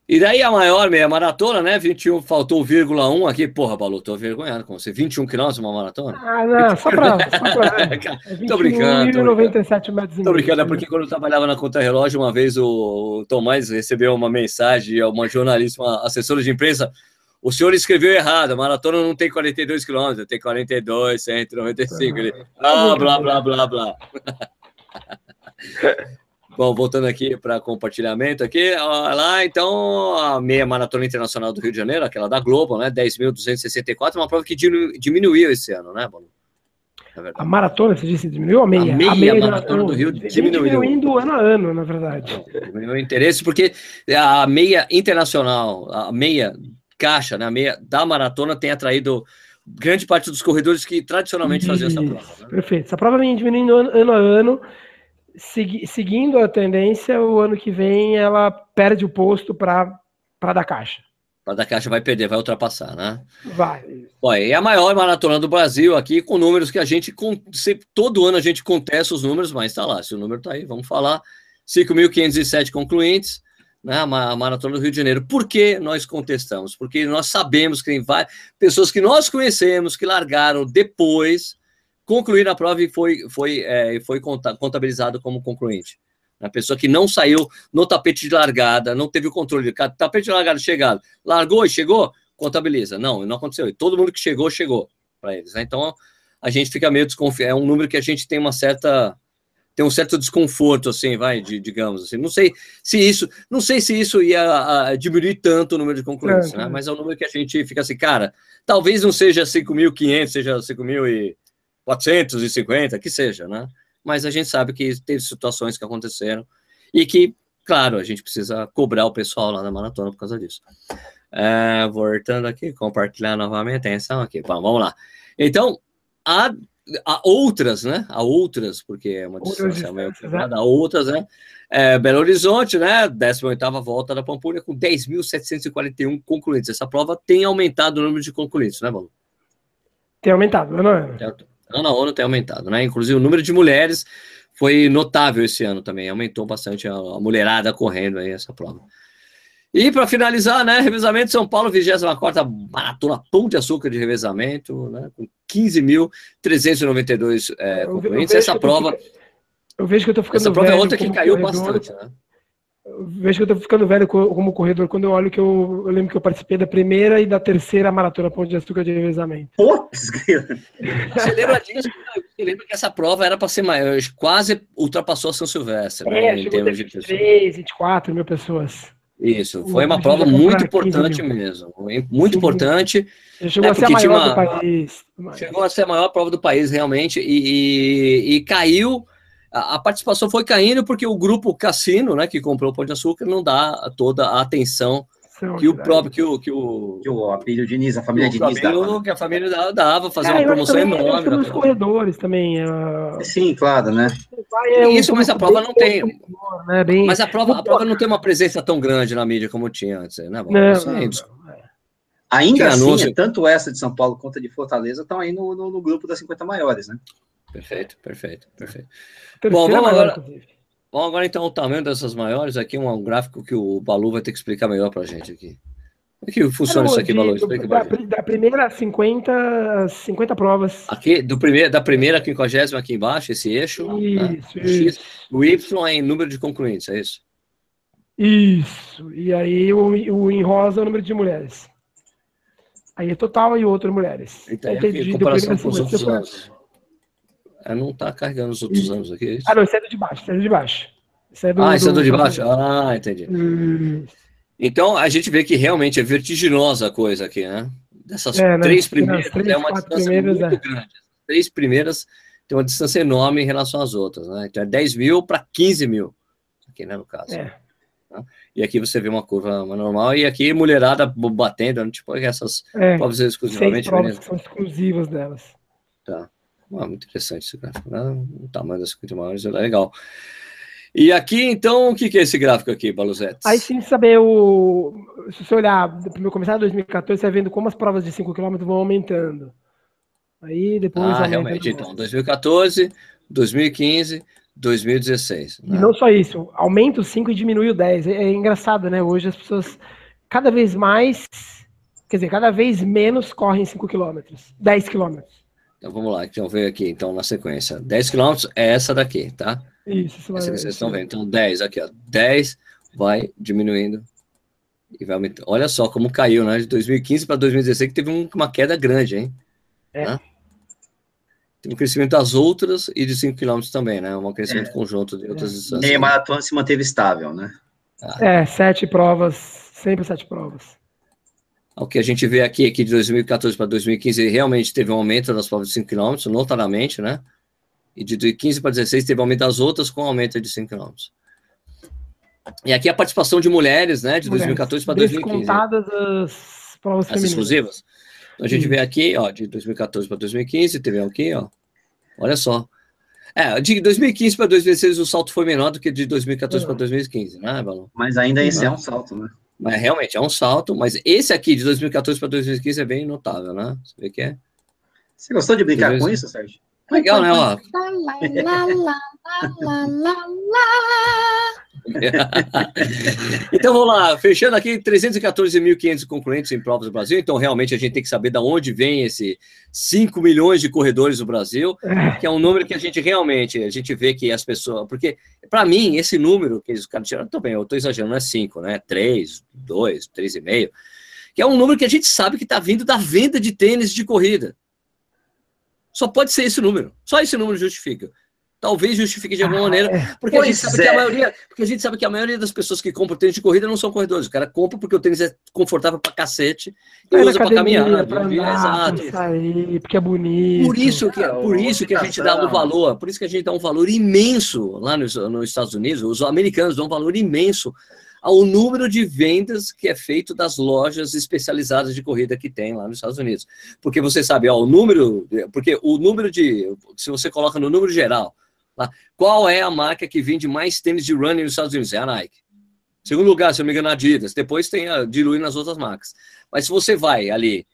E daí a maior meia maratona, né? 21, faltou vírgula 1 aqui. Porra, Balu, tô vergonhado com você. 21 quilômetros uma maratona? Ah, não, só pra. Só pra é tô brincando. Tô 97 metros. Tô brincando, é porque quando eu trabalhava na Conta Relógio, uma vez o, Tomás recebeu uma mensagem, uma jornalista, uma assessora de imprensa. O senhor escreveu errado, a maratona não tem 42 quilômetros, tem 42, 195. Ele, ah, blá, blá, blá, blá. Bom, voltando aqui para compartilhamento aqui, lá então a meia maratona internacional do Rio de Janeiro, aquela da Globo, né, 10.264, uma prova que diminuiu esse ano, né, Bruno? É a maratona, você disse, diminuiu a meia? A meia, a meia maratona do Rio diminuiu. Diminuindo ano a ano, na verdade. Diminuiu o interesse, porque a meia internacional, a meia caixa, né, a meia da maratona tem atraído grande parte dos corredores que tradicionalmente faziam essa prova. Né? Perfeito. Essa prova vem diminuindo ano a ano, segui, seguindo a tendência, o ano que vem ela perde o posto para da Caixa. Para da Caixa vai perder, vai ultrapassar, né? Vai. Bom, é a maior maratona do Brasil aqui, com números que a gente, todo ano a gente contesta os números, mas está lá, se o número está aí, vamos falar. 5.507 concluintes, né, a maratona do Rio de Janeiro. Por que nós contestamos? Porque nós sabemos que tem várias pessoas que nós conhecemos que largaram depois concluir a prova e foi, foi, é, foi contabilizado como concluinte. A pessoa que não saiu no tapete de largada, não teve o controle, tapete de largada chegado, largou e chegou, contabiliza. Não, não aconteceu. E todo mundo que chegou, chegou para eles. Né? Então a gente fica meio desconfiado. É um número que a gente tem uma certa tem um certo desconforto, assim, vai, de, digamos assim. Não sei se isso, não sei se isso ia a, diminuir tanto o número de concluintes, é, né? Mas é um número que a gente fica assim, cara, talvez não seja 5.500, seja 5.000 e 450, que seja, né? Mas a gente sabe que teve situações que aconteceram e que, claro, a gente precisa cobrar o pessoal lá na maratona por causa disso. É, voltando aqui, compartilhar novamente, atenção aqui, Bom, vamos lá. Então, há, há, outras, né? Há outras, porque é uma distância meio quebrada, há outras, né? É, Belo Horizonte, né? 18ª volta da Pampulha com 10.741 concluintes. Essa prova tem aumentado o número de concluintes, né, Paulo? Tem aumentado, não é? ano a ano tem aumentado, né? Inclusive o número de mulheres foi notável esse ano também, aumentou bastante a, a mulherada correndo aí essa prova. E para finalizar, né, revezamento São Paulo, 24 Maratona Pão de Açúcar de revezamento, né, com 15.392 é, concluintes. Essa prova. Eu vejo que eu tô ficando Essa prova é outra que caiu bastante, né? Vejo que eu tô ficando velho como corredor quando eu olho que eu, eu lembro que eu participei da primeira e da terceira maratona Ponte de Açúcar de revezamento. Putz, você lembra disso? Você lembra que essa prova era para ser maior, quase ultrapassou a São Silvestre, né, é, né, em termos de 23, 24 mil pessoas. Isso, foi uma prova muito importante mesmo, muito Sim. importante. Chegou né, a ser a maior uma, do país. Chegou a ser a maior prova do país, realmente, e, e, e caiu a, participação foi caindo porque o grupo Cassino, né, que comprou o Pão de Açúcar, não dá toda a atenção que o próprio que o que o, que o Apílio Diniz, a família Diniz dava. Né? Que a família dava, fazer uma promoção enorme. Nos corredores também. Uh... Sim, claro, né? É Isso, mas a prova não tem. Né? Bem... Mas a prova, a prova não tem uma presença tão grande na mídia como tinha antes, né? Bom, não, não, é Ainda assim, tanto essa de São Paulo quanto a de Fortaleza estão aí no, no, no grupo das 50 maiores, né? Perfeito, perfeito, perfeito. Bom, vamos agora, vamos agora então o tamanho dessas maiores. Aqui um, um gráfico que o Balu vai ter que explicar melhor para a gente aqui. Como é que funciona isso aqui, Balu? Explica da, da primeira 50, 50 provas. Aqui, do primeiro, da primeira 50 aqui embaixo, esse eixo. Né? Isso, né? isso. O Y é em número de concluintes, é isso? Isso. E aí o, o em rosa é o número de mulheres. Aí é total e outro mulheres. Então, é aqui, comparação com os outros anos. Ah, não está carregando os outros anos aqui. É ah, não, esse é do de baixo, esse é do de baixo. Esse é do, ah, esse é do de baixo? Ah, entendi. Hum. Então a gente vê que realmente é vertiginosa a coisa aqui, né? Dessas é, três né? primeiras três, é uma distância muito é. grande. As três primeiras tem uma distância enorme em relação às outras, né? Então é 10 mil para 15 mil, aqui, né, no caso. É. Né? E aqui você vê uma curva normal, e aqui mulherada batendo, tipo essas é, provas exclusivamente. Provas são exclusivas delas. Tá. Ah, muito interessante esse gráfico, né? O tamanho das 50 maiores é legal. E aqui, então, o que, que é esse gráfico aqui, Baluzete? Aí sim saber o. Se você olhar, no começar de 2014, você vai vendo como as provas de 5 km vão aumentando. Aí depois. Ah, realmente. Então, 2014, 2015, 2016. Né? E não só isso, aumenta o 5 e diminui o 10. É, é engraçado, né? Hoje as pessoas cada vez mais, quer dizer, cada vez menos correm 5 km, 10 km. Então vamos lá, então ver aqui, então na sequência. 10 km é essa daqui, tá? Isso, isso essa que vocês estão vendo. Então 10 aqui, ó. 10 vai diminuindo e vai aumentando. Olha só como caiu, né? De 2015 para 2016 que teve um, uma queda grande, hein? É. Né? Teve um crescimento das outras e de 5 km também, né? Um crescimento É. conjunto de outras Meia distâncias. maratona se manteve estável, né? É, sete provas, sempre sete provas. O que a gente vê aqui é que de 2014 para 2015 realmente teve um aumento das provas de 5 km, notadamente, né? E de 2015 para 2016 teve aumento das outras com aumento de 5 km. E aqui a participação de mulheres, né? De 2014 para 2015. Descontadas as provas As femininas. exclusivas. Então a gente vê aqui, ó, de 2014 para 2015, teve aqui, ó. Olha só. É, de 2015 para 2016 o salto foi menor do que de 2014 para 2015, né, Balão? Mas ainda esse é um salto, né? Mas realmente é um salto, mas esse aqui de 2014 para 2015 é bem notável, né? Você vê que é Você gostou de brincar Beleza. com isso, Sérgio? Legal, né? Ó. então vamos lá, fechando aqui 314.500 concorrentes em provas do Brasil. Então realmente a gente tem que saber de onde vem esse 5 milhões de corredores do Brasil, que é um número que a gente realmente a gente vê que as pessoas, porque para mim esse número que os caras tiraram também, eu estou exagerando, não é 5, né? 3, 2, 3,5, que é um número que a gente sabe que está vindo da venda de tênis de corrida. Só pode ser esse número. Só esse número justifica. Talvez justifique de alguma Ah, maneira, é. porque a gente sabe que a é. maioria, porque a gente sabe que a maioria das pessoas que compram tênis de corrida não são corredores. O cara compra porque o tênis é confortável pra cacete e Vai na usa pra caminhar. pra dia a dia, andar, exato. pra sair, porque é bonito. Por isso que, É, por isso que a gente dá um valor, por isso que a gente dá um valor imenso lá nos, nos Estados Unidos, os americanos dão um valor imenso ao número de vendas que é feito das lojas especializadas de corrida que tem lá nos Estados Unidos. Porque você sabe, ó, o número, porque o número de, se você coloca no número geral, lá, qual é a marca que vende mais tênis de running nos Estados Unidos? É a Nike. Segundo lugar, se eu me engano, a Adidas. Depois tem a diluir nas outras marcas. Mas se você vai ali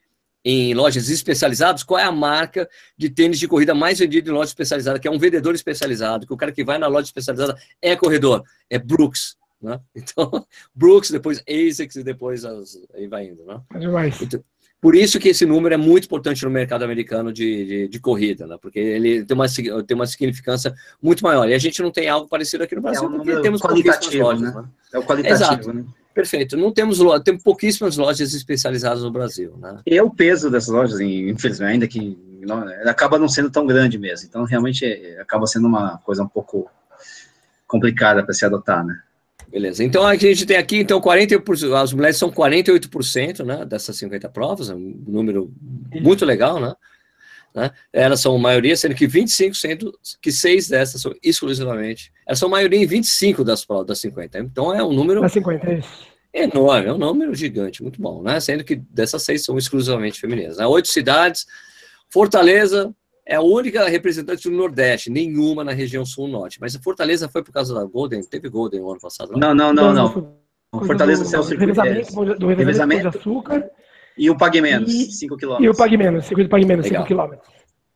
em lojas especializadas, qual é a marca de tênis de corrida mais vendida em loja especializada, que é um vendedor especializado, que o cara que vai na loja especializada é corredor, é Brooks, né? Então, Brooks, depois ASICS e depois as, aí vai indo, né? É demais. Por isso que esse número é muito importante no mercado americano de, de, de corrida, né? Porque ele tem uma, tem uma significância muito maior. E a gente não tem algo parecido aqui no Brasil, um porque temos pouquíssimas qualitativo, lojas, né? né? É o qualitativo, Exato. né? Perfeito. Não temos, temos pouquíssimas lojas especializadas no Brasil, né? E é o peso dessas lojas, infelizmente, ainda que não, acaba não sendo tão grande mesmo. Então, realmente, é- acaba sendo uma coisa um pouco complicada para se adotar, né? Beleza. Então a gente tem aqui, então, 48%, as mulheres são 48%, né, dessas 50 provas, é um número muito legal, né? né? Elas são maioria, sendo que 25 sendo que seis dessas são exclusivamente. Elas são maioria em 25 das provas das 50. Então é um número Dá 50, é isso. enorme, é um número gigante, muito bom, né? Sendo que dessas seis são exclusivamente femininas. Né? Oito cidades, Fortaleza é a única representante do Nordeste, nenhuma na região Sul-Norte. Mas a Fortaleza foi por causa da Golden, teve Golden o ano passado. Não, não, não, não. Coisa O Fortaleza é o circuito revezamento, do revezamento, de açúcar E o Pague Menos, E- 5 e o. Pague Menos, circuito Pague Menos, 5 Legal. km.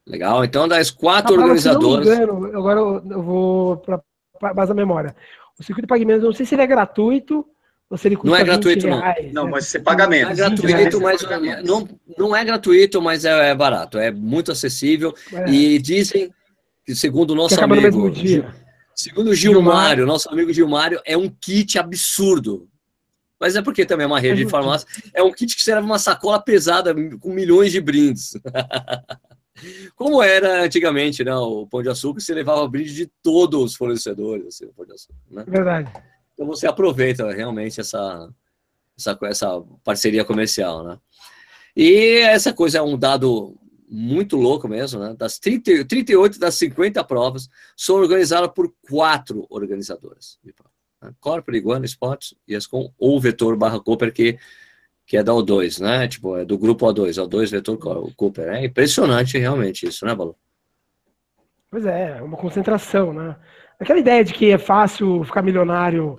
Legal, então das quatro organizadoras. agora eu vou para base da memória. O circuito Pague Menos, não sei se ele é gratuito ou se ele custa Não é 20 gratuito, não. reais, Não, né? mas você paga Não é menos. gratuito, mas Você paga menos. não, não é gratuito, mas é, é barato, é muito acessível. É, E dizem que, segundo o nosso no amigo, dia. segundo o Gilmário, nosso amigo Gilmário, é um kit absurdo. Mas é porque também é uma rede de farmácia. É um kit que serve uma sacola pesada com milhões de brindes. Como era antigamente, né? O Pão de Açúcar, você levava brinde de todos os fornecedores, assim, o Pão de Açúcar, né? Verdade. Então você aproveita realmente essa, essa, essa parceria comercial, né? E essa coisa é um dado muito louco mesmo, né? Das 30, 38 das 50 provas são organizadas por quatro organizadoras. né? Corpor, Iguana, Sports, ESCOM ou Vetor barra Cooper, que, que é da O2, né? Tipo, é do grupo O2, O2 Vetor Co- Cooper. É impressionante realmente isso, né, Balu? Pois é, uma concentração, né? Aquela ideia de que é fácil ficar milionário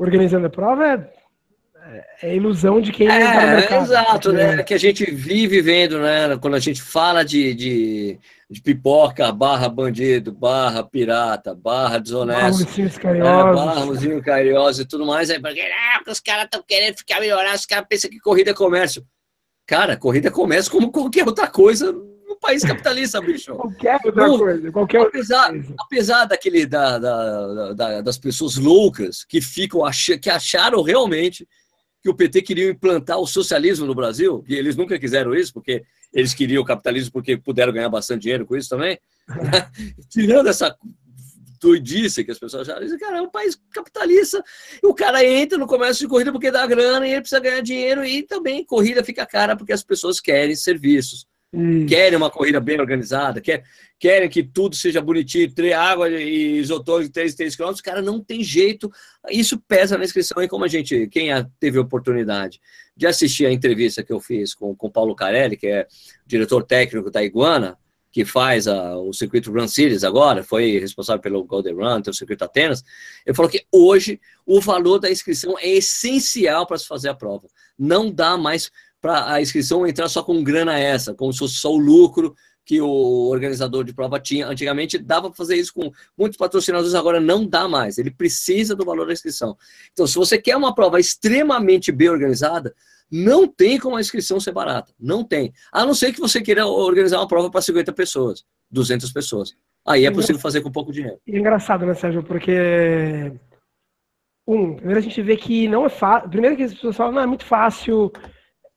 organizando a prova é, É ilusão de quem é, tá no mercado. Exato, né? Que a gente vive vendo, né? Quando a gente fala de, de, de pipoca, barra bandido, barra pirata, barra desonesto, barra muzinho carinhoso e tudo mais, aí porque ah, os caras estão querendo ficar melhorados, os caras pensam que corrida é comércio. Cara, corrida é comércio como qualquer outra coisa país capitalista, bicho. qualquer outra no, coisa, qualquer apesar, coisa. Apesar daquele, da, da, da, das pessoas loucas que ficam ach, que acharam realmente que o PT queria implantar o socialismo no Brasil, e eles nunca quiseram isso, porque eles queriam o capitalismo porque puderam ganhar bastante dinheiro com isso também. Tirando essa doidice que as pessoas já dizem, cara, é um país capitalista, e o cara entra no comércio de corrida porque dá grana e ele precisa ganhar dinheiro, e também corrida fica cara porque as pessoas querem serviços. Hum. Querem uma corrida bem organizada, quer, querem que tudo seja bonitinho, ter água e isotônico de 3, 3 km, cara, não tem jeito. Isso pesa na inscrição. E como a gente, quem teve a oportunidade de assistir a entrevista que eu fiz com o Paulo Carelli, que é diretor técnico da Iguana, que faz a, o circuito Run Series agora, foi responsável pelo Golden Run, o circuito Atenas, ele falou que hoje o valor da inscrição é essencial para se fazer a prova. Não dá mais para a inscrição entrar só com grana essa, como se fosse só o lucro que o organizador de prova tinha. Antigamente dava para fazer isso com muitos patrocinadores, agora não dá mais. Ele precisa do valor da inscrição. Então, se você quer uma prova extremamente bem organizada, não tem como a inscrição ser barata. Não tem. A não ser que você queira organizar uma prova para 50 pessoas, 200 pessoas. Aí é possível fazer com pouco dinheiro. E é engraçado, né, Sérgio? Porque. Um, primeiro a gente vê que não é fácil. Primeiro que as pessoas falam, não, é muito fácil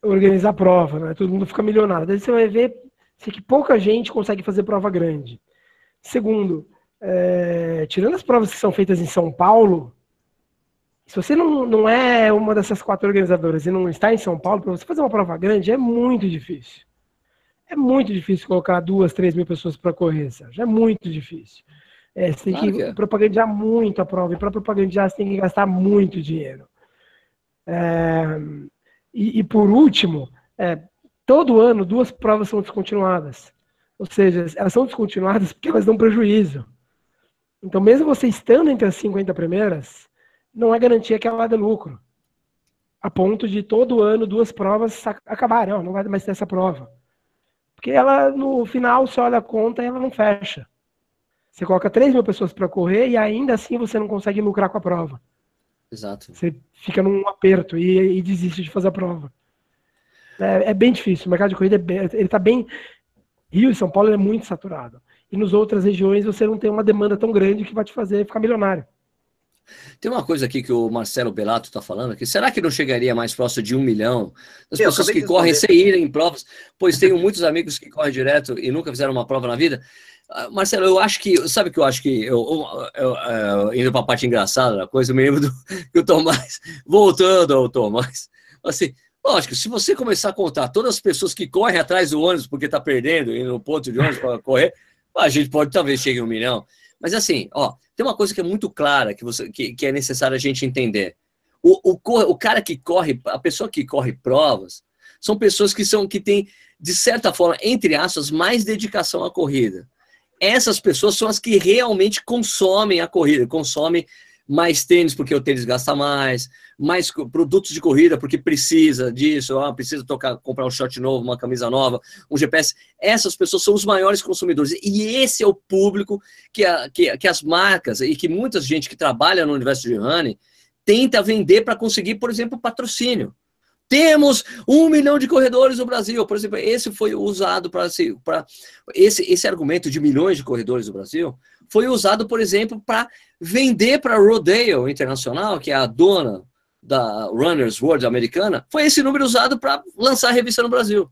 organizar a prova, né? Todo mundo fica milionário. Daí você vai ver que pouca gente consegue fazer prova grande. Segundo, é, tirando as provas que são feitas em São Paulo, se você não, não é uma dessas quatro organizadoras e não está em São Paulo, para você fazer uma prova grande é muito difícil. É muito difícil colocar duas, três mil pessoas para correr, Sérgio. É muito difícil. É, você tem claro que, que é. propagandear muito a prova. E para propagandear, você tem que gastar muito dinheiro. É, e, e, por último, é, todo ano duas provas são descontinuadas. Ou seja, elas são descontinuadas porque elas dão prejuízo. Então, mesmo você estando entre as 50 primeiras, não é garantia que ela dê lucro. A ponto de todo ano duas provas acabarem. Não, vai mais ter essa prova. Porque ela, no final, você olha a conta e ela não fecha. Você coloca 3 mil pessoas para correr e ainda assim você não consegue lucrar com a prova. Exato. Você fica num aperto e, e desiste de fazer a prova. É, é, bem difícil. O mercado de corrida é ele está bem. Rio e São Paulo é muito saturado. E nas outras regiões você não tem uma demanda tão grande que vai te fazer ficar milionário. Tem uma coisa aqui que o Marcelo Belato está falando aqui. Será que não chegaria mais próximo de um milhão das Eu pessoas que correm sem irem em provas? Pois tenho muitos amigos que correm direto e nunca fizeram uma prova na vida. Uh, Marcelo, eu acho que. Sabe que eu acho que. Eu, eu, eu, eu indo para a parte engraçada da coisa, eu me lembro do, que o Tomás. Voltando ao Tomás. Assim, Lógico, se você começar a contar todas as pessoas que correm atrás do ônibus porque está perdendo, e no ponto de ônibus para correr, a gente pode talvez chegue a um milhão. Mas assim, ó, tem uma coisa que é muito clara que, você, que, que é necessário a gente entender. O, o, o cara que corre, a pessoa que corre provas, são pessoas que são que têm, de certa forma, entre aspas, mais dedicação à corrida. Essas pessoas são as que realmente consomem a corrida, consomem mais tênis porque o tênis gasta mais, mais produtos de corrida porque precisa disso, ah, precisa tocar, comprar um short novo, uma camisa nova, um GPS. Essas pessoas são os maiores consumidores. E esse é o público que, a, que, que as marcas e que muita gente que trabalha no universo de running tenta vender para conseguir, por exemplo, patrocínio. Temos um milhão de corredores no Brasil. Por exemplo, esse foi usado para esse, esse argumento de milhões de corredores no Brasil foi usado, por exemplo, para vender para a Rodeo Internacional, que é a dona da Runners World americana, foi esse número usado para lançar a revista no Brasil.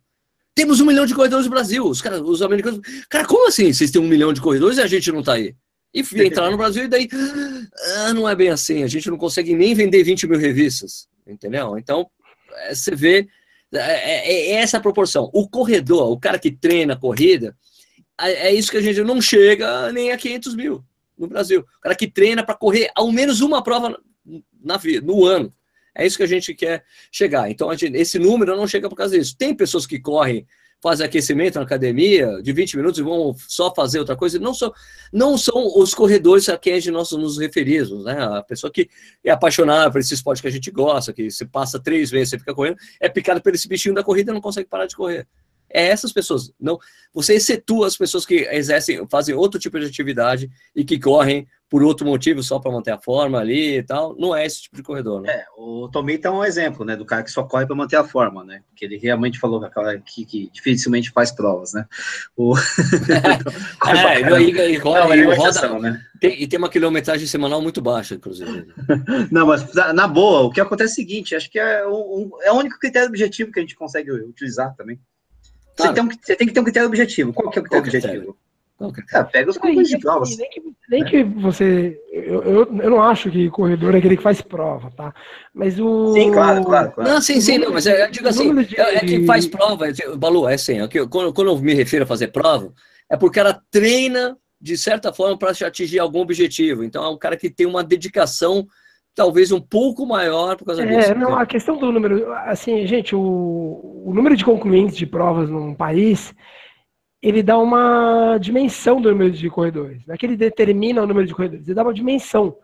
Temos um milhão de corredores no Brasil. Os, cara, os americanos. Cara, como assim? Vocês têm um milhão de corredores e a gente não está aí? E entrar no Brasil e daí. Ah, não é bem assim. A gente não consegue nem vender 20 mil revistas. Entendeu? Então, você vê. É, é, é essa a proporção. O corredor, o cara que treina a corrida, é isso que a gente não chega nem a 500 mil no Brasil. O cara que treina para correr ao menos uma prova na, no ano. É isso que a gente quer chegar. Então, gente, esse número não chega por causa disso. Tem pessoas que correm fazem aquecimento na academia de 20 minutos e vão só fazer outra coisa. Não são, não são os corredores a quem nós nos referimos, né? A pessoa que é apaixonada por esse esporte que a gente gosta, que se passa três vezes, você fica correndo, é picado por esse bichinho da corrida e não consegue parar de correr. É essas pessoas. Não, você excetua as pessoas que exercem, fazem outro tipo de atividade e que correm por outro motivo, só para manter a forma ali e tal. Não é esse tipo de corredor, né? É, o Tomita é um exemplo, né, do cara que só corre para manter a forma, né? Porque ele realmente falou que, que dificilmente faz provas, né? O... é, ele, ele, roda, Não, ele roda né? Tem, e tem uma quilometragem semanal muito baixa, inclusive. Não, mas na boa, o que acontece é o seguinte, acho que é, um, é o único critério objetivo que a gente consegue utilizar também. Você, tem um, você tem que ter um critério objetivo. Qual que é o critério objetivo? Ah, pega os concursos de provas. Nem que, nem que você. Eu, eu, eu, não acho que corredor é aquele que faz prova, tá? Mas o. Sim, claro, claro. claro. Não, sim, sim, não, mas é, eu digo assim: de... é, é, que faz prova. É, Balu, é assim, é que, quando, quando eu me refiro a fazer prova, é porque ela treina, de certa forma, para atingir algum objetivo. Então, é um cara que tem uma dedicação talvez um pouco maior por causa é, disso. Não, a questão do número, assim, gente, o, o número de concluintes de provas num país, ele dá uma dimensão do número de corredores. Não é que ele determina o número de corredores, ele dá uma dimensão.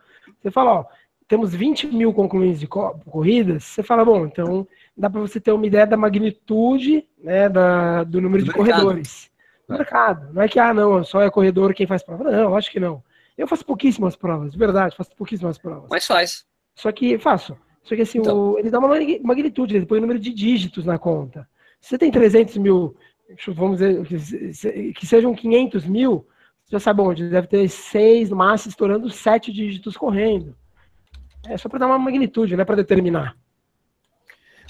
Você fala, ó, temos 20 mil concluintes de corridas, você fala, bom, então dá para você ter uma ideia da magnitude né, da, do número do de mercado. corredores. É. mercado. Não é que, ah, não, só é corredor quem faz prova. Não, acho que não. Eu faço pouquíssimas provas, de verdade, faço pouquíssimas provas. Mas faz. Só que faço. Só que assim, então. o, ele dá uma magnitude, ele põe o número de dígitos na conta. Se você tem 300 mil, vamos dizer, que, sejam 500 mil, você já sabe onde, deve ter seis, no máximo, estourando sete dígitos correndo. É só para dar uma magnitude, não é para determinar.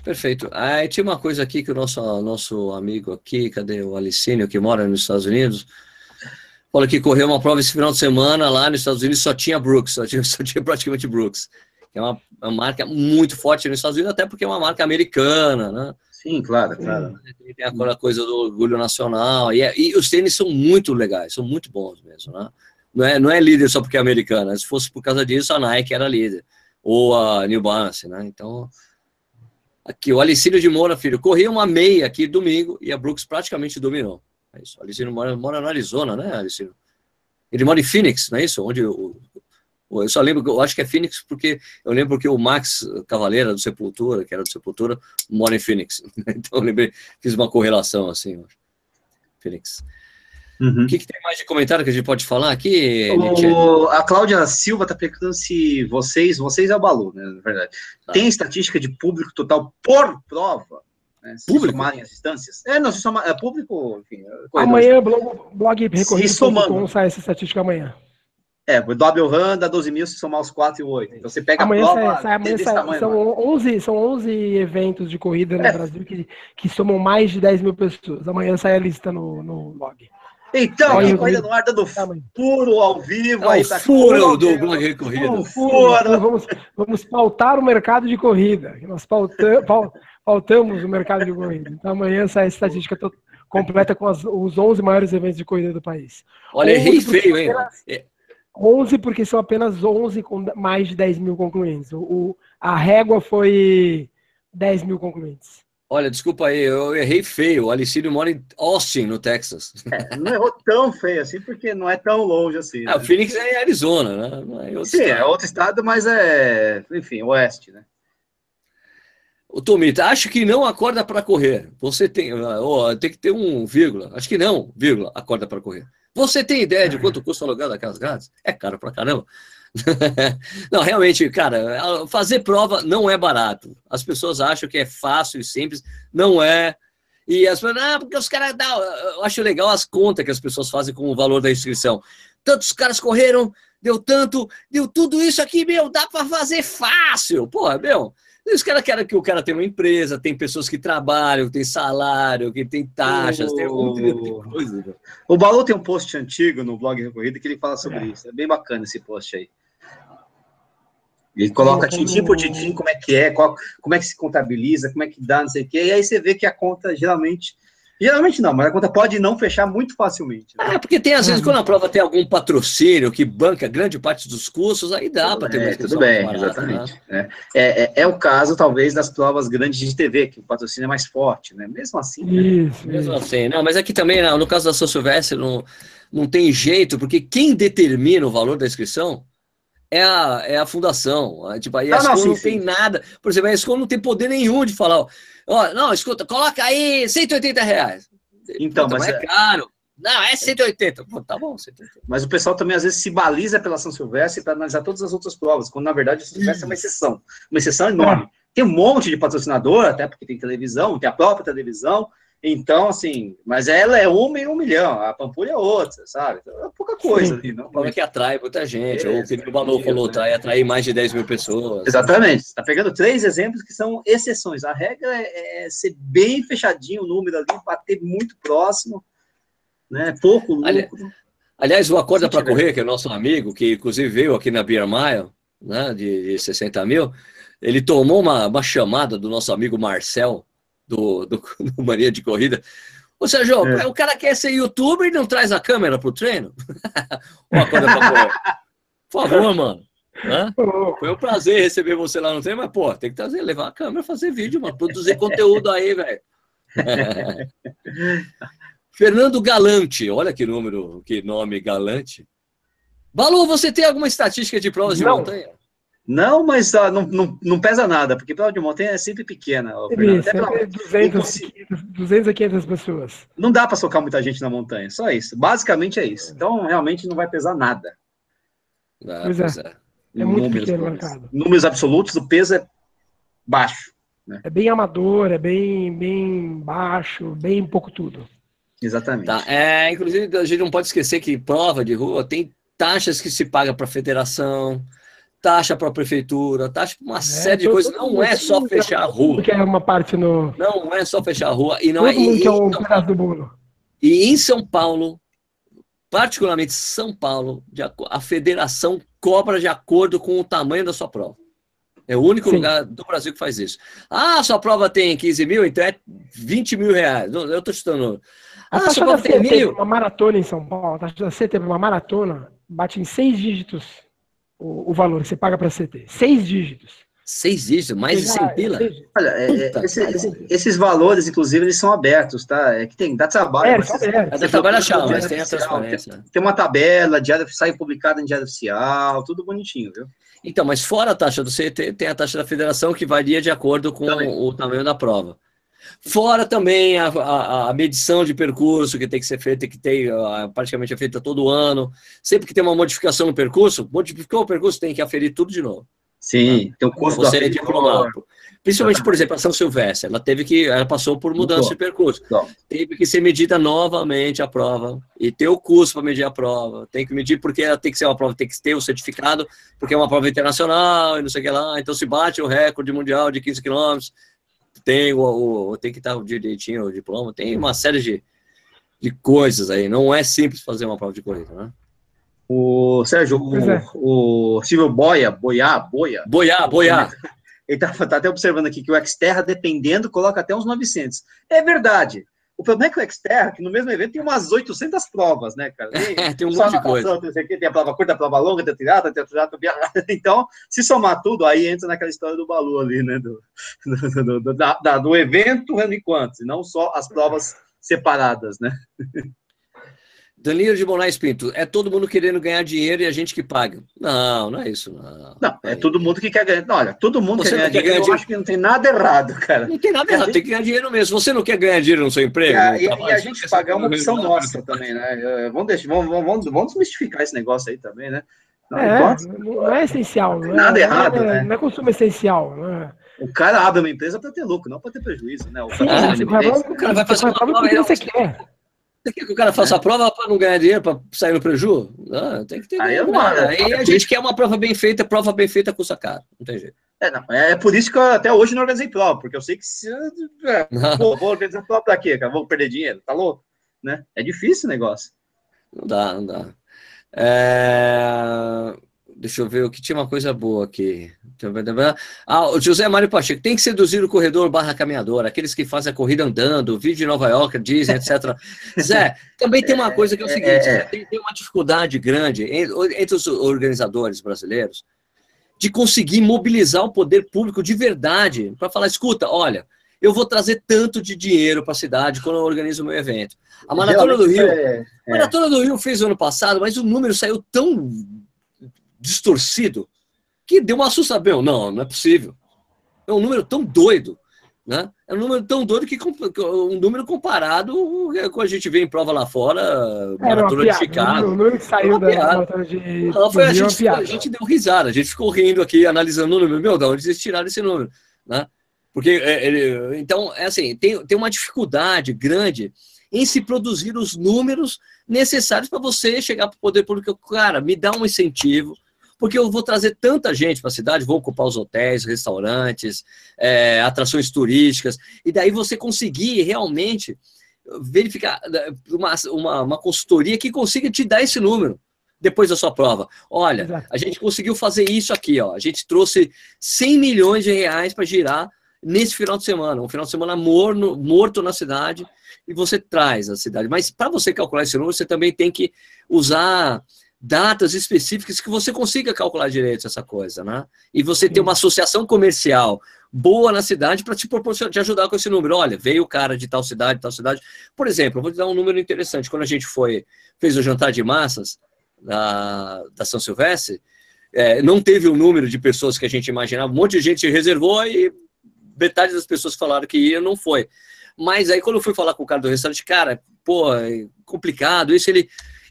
Perfeito. Aí tinha uma coisa aqui que o nosso, nosso amigo aqui, cadê o Alicínio, que mora nos Estados Unidos, Fala que correu uma prova esse final de semana lá nos Estados Unidos, só tinha Brooks, só tinha, só tinha praticamente Brooks. Que é uma, uma, marca muito forte nos Estados Unidos, até porque é uma marca americana, né? Sim, claro, claro. Tem aquela coisa do orgulho nacional. E, é, e os tênis são muito legais, são muito bons mesmo, né? Não é, não é líder só porque é americana. Se fosse por causa disso, a Nike era líder. Ou a New Balance, né? Então, aqui, o Alicílio de Moura, filho, corria uma meia aqui domingo e a Brooks praticamente dominou. É isso. Alicino mora, mora no Arizona, né, Alicino? Ele mora em Phoenix, não é isso? Onde eu, eu só lembro, eu acho que é Phoenix porque eu lembro que o Max Cavaleira do Sepultura, que era do Sepultura, mora em Phoenix. Então eu lembrei, fiz uma correlação assim. Phoenix. Uhum. O que, que, tem mais de comentário que a gente pode falar aqui? O, a Cláudia Silva está perguntando se vocês, vocês é o Balu, né, na verdade, tá. tem estatística de público total por prova? Né, se público? somarem as instâncias. É, não, se somar, é público, enfim. É amanhã, blog, blog recorrido.com sai essa estatística amanhã. É, o W RAM dá 12 mil se somar os 4 e o 8. Então você pega amanhã a prova. Sai, sai, amanhã sai, tamanho, são, 11, são 11 eventos de corrida no é. Brasil que, que somam mais de 10 mil pessoas. Amanhã sai a lista no, no blog. Então, a corrida no ar dando furo ao vivo. É aí tá furo do blog Recorrida. Furo. Vamos, vamos pautar o mercado de corrida. Nós pautamos, faltamos o mercado de corrida. Então amanhã sai a estatística completa com as, os 11 maiores eventos de corrida do país. Olha, errei feio, hein? 11 porque são apenas 11 com mais de 10 mil concluintes. O, o, a régua foi 10 mil concluintes. Olha, desculpa aí, eu errei feio. O Alicílio mora em Austin, no Texas. É, não errou tão feio assim, porque não é tão longe assim. Ah, né? o Phoenix é em Arizona, né? É Sim, é estado. é outro estado, mas é, enfim, oeste, né? O Tomita, acho que não acorda para correr. Você tem, oh, tem que ter um vírgula. Acho que não, vírgula, acorda para correr. Você tem ideia de quanto custa o aluguel daquelas grades? É caro para caramba. não, realmente, cara, fazer prova não é barato. As pessoas acham que é fácil e simples, não é. E as pessoas, ah, porque os caras. Eu acho legal as contas que as pessoas fazem com o valor da inscrição. Tantos caras correram, deu tanto, deu tudo isso aqui, meu, dá para fazer fácil. Porra, meu, os caras querem que o cara tenha uma empresa, tem pessoas que trabalham, tem salário, que tem taxas, o... tem um de coisa. O Balu tem um post antigo no blog Recorrida que ele fala sobre é. isso. É bem bacana esse post aí. Ele coloca tintim por tintim como é que é, qual, como é que se contabiliza, como é que dá, não sei o quê. E aí você vê que a conta geralmente Geralmente não, mas a conta pode não fechar muito facilmente. Né? É, porque tem, às vezes, quando a prova tem algum patrocínio que banca grande parte dos custos, aí dá para ter uma é, Tudo bem, barata, exatamente. Né? É, é, é, o caso, talvez, das provas grandes de TV, que o patrocínio é mais forte, né? Mesmo assim. Né? Isso, Mesmo isso. assim. Não, mas aqui também, no caso da São Silvestre, não, não tem jeito, porque quem determina o valor da inscrição é a, é a fundação. Tipo, a ESCOM não, não, sim, não tem sim. nada. Por exemplo, a ESCOM não tem poder nenhum de falar, ó, não, escuta, coloca aí 180 reais. Então, mas é, é caro. Não, é 180. Pô, tá bom, 180. Mas o pessoal também às vezes se baliza pela São Silvestre para analisar todas as outras provas, quando na verdade a São Silvestre é uma exceção. Uma exceção enorme. É. Tem um monte de patrocinador, até porque tem televisão, tem a própria televisão, então, assim, mas ela é uma em um milhão, a Pampulha é outra, sabe? Então, é pouca coisa ali, não. Como é que atrai muita gente, é, ou o o Balu falou, né? atrai, mais de 10 mil pessoas. Exatamente, está pegando três exemplos que são exceções. A regra é, é, ser bem fechadinho o número ali, bater muito próximo, né? Pouco lucro. Ali, aliás, o Acorda para Correr, que é nosso amigo, que inclusive veio aqui na Beer Mile, né, de, de 60 mil, ele tomou uma, uma chamada do nosso amigo Marcel, do, do, do Mania de Corrida. Ô, Sérgio, é. o cara quer ser youtuber e não traz a câmera pro treino? Uma coisa pra Por favor, mano. Né? Foi um prazer receber você lá no treino, mas, pô, tem que trazer, levar a câmera, fazer vídeo, mano, produzir conteúdo aí, velho. Fernando Galante, olha que número, que nome galante. Balu, você tem alguma estatística de provas não. de montanha? Não, mas uh, não, não, não, pesa nada, porque prova de montanha é sempre pequena. Isso, é 200, 200 a 500 pessoas. Não dá para socar muita gente na montanha, só isso. Basicamente é isso. Então, realmente não vai pesar nada. Ah, pois é. é. É muito números, pequeno mercado. Números absolutos, o peso é baixo. Né? É bem amador, é bem, bem baixo, bem pouco tudo. Exatamente. Tá. É, inclusive, a gente não pode esquecer que prova de rua tem taxas que se paga para a federação, taxa para a prefeitura, taxa para uma é, série de coisas. Não é só fechar a rua. Que é uma parte no. Não é só fechar a rua. E não todo é. Mundo e, um pedaço do bolo. E em São Paulo, particularmente São Paulo, a federação cobra de acordo com o tamanho da sua prova. É o único Sim. lugar do Brasil que faz isso. Ah, sua prova tem 15 mil, então é 20 mil reais. Eu estou chutando. A ah, taxa da CT mil... uma maratona em São Paulo, a taxa da CT uma maratona bate em seis dígitos o, o valor que você paga para CT. Seis dígitos. Seis dígitos, mais de 100 pila? Olha, é, é esse, esse, esses valores, inclusive, eles são abertos, tá? É que tem, dá trabalho. É, mas, é, dá trabalho achar, mas tem a transparência. Tem, tem, uma tabela, diário, sai publicada em diário oficial, tudo bonitinho, viu? Então, mas fora a taxa do CT, tem a taxa da federação que varia de acordo com também. o tamanho da prova. Fora também a, a, a, medição de percurso que tem que ser feita, que tem praticamente é feita todo ano. Sempre que tem uma modificação no percurso, modificou o percurso, tem que aferir tudo de novo. Sim, tem o custo Você é diplomado. Principalmente, por exemplo, a São Silvestre, ela teve que, ela passou por mudança de percurso. Teve que ser medida novamente a prova e ter o custo para medir a prova. Tem que medir porque ela tem que ser uma prova, tem que ter o certificado, porque é uma prova internacional e não sei o que lá. Então, se bate o recorde mundial de 15 quilômetros, tem o, o, tem que estar direitinho o diploma, tem uma série de, de coisas aí. Não é simples fazer uma prova de corrida, né? O Sérgio, o, é. o Silvio Boia, Boiá, Boia. Boiá, Boiá. Ele tá, tá até observando aqui que o Xterra, dependendo, coloca até uns 900. É verdade. O problema é que o Xterra, que no mesmo evento tem umas 800 provas, né, cara? Tem, é, tem um monte de coisa. Tem, tem a prova curta, a prova longa, tem a tirada, tem a tirada, Então, se somar tudo, aí entra naquela história do Balu ali, né? Do, do, do, da, do evento enquanto, não só as provas separadas, né? Danilo de Moraes Pinto, é todo mundo querendo ganhar dinheiro e a gente que paga. Não, não é isso. Não, não é todo mundo que quer ganhar. Não, olha, todo mundo quer ganhar, quer dinheiro, dinheiro. Eu acho que não tem nada errado, cara. Não tem nada errado, gente... tem que ganhar dinheiro mesmo. Você não quer ganhar dinheiro no seu emprego? E a, e, e a gente pagar é uma opção nossa também, né? Vamos, deixar, vamos, vamos, vamos desmistificar esse negócio aí também, né? Não, é, não é essencial. Não é, nada errado, não é, né? Não é consumo essencial. Né? O cara abre uma empresa para ter lucro, não para ter prejuízo, né? O cara, Sim, o cara vai fazer uma prova que você quer. Você quer que o cara faça é. a prova para não ganhar dinheiro, para sair no prejuízo? Ah, tem que ter. Aí, não, aí a gente quer uma prova bem feita, prova bem feita custa caro. Não tem jeito. É, não, é por isso que eu até hoje não organizei prova, porque eu sei que se. É, pô, vou organizar prova para quê, cara? Vou perder dinheiro? Tá louco? Né? É difícil o negócio. Não dá, não dá. É... Deixa eu ver o que tinha uma coisa boa aqui. Ah, o José Mário Pacheco, tem que seduzir o corredor barra caminhador, aqueles que fazem a corrida andando, vídeo de Nova York, Disney, etc. Zé, também tem uma coisa que é o seguinte: é, é. Tem, tem, uma dificuldade grande entre os organizadores brasileiros de conseguir mobilizar o poder público de verdade para falar: escuta, olha, eu vou trazer tanto de dinheiro para a cidade quando eu organizo o meu evento. A Maratona Realmente do Rio. É, a Maratona do Rio fez ano passado, mas o número saiu tão distorcido que deu uma assustação. Não, não é possível. É um número tão doido. Né? É um número tão doido que um número comparado com a gente vê em prova lá fora, maratona de Chicago. O número que saiu da maratona de. Não, foi, a, gente, a gente deu risada, a gente ficou rindo aqui, analisando o número. Meu, de onde eles tiraram esse número? Né? Porque é, ele, então, é assim, tem, tem uma dificuldade grande em se produzir os números necessários para você chegar para o poder público. Cara, me dá um incentivo, porque eu vou trazer tanta gente para a cidade, vou ocupar os hotéis, restaurantes, é, atrações turísticas, e daí você conseguir realmente verificar né, uma, uma, uma, consultoria que consiga te dar esse número depois da sua prova. Olha, Exato. a gente conseguiu fazer isso aqui, ó. A gente trouxe 100 milhões de reais para girar nesse final de semana, um final de semana morno, morto na cidade, e você traz a cidade. Mas para você calcular esse número, você também tem que usar datas específicas que você consiga calcular direito essa coisa, né? E você ter uma associação comercial boa na cidade para te proporcionar, te ajudar com esse número. Olha, veio o cara de tal cidade, tal cidade. Por exemplo, eu vou te dar um número interessante. Quando a gente foi, fez o jantar de massas da, da São Silvestre, é, não teve o número de pessoas que a gente imaginava. Um monte de gente reservou e metade das pessoas falaram que ia não foi. Mas aí, quando eu fui falar com o cara do restaurante, cara, pô, é complicado. Isso ele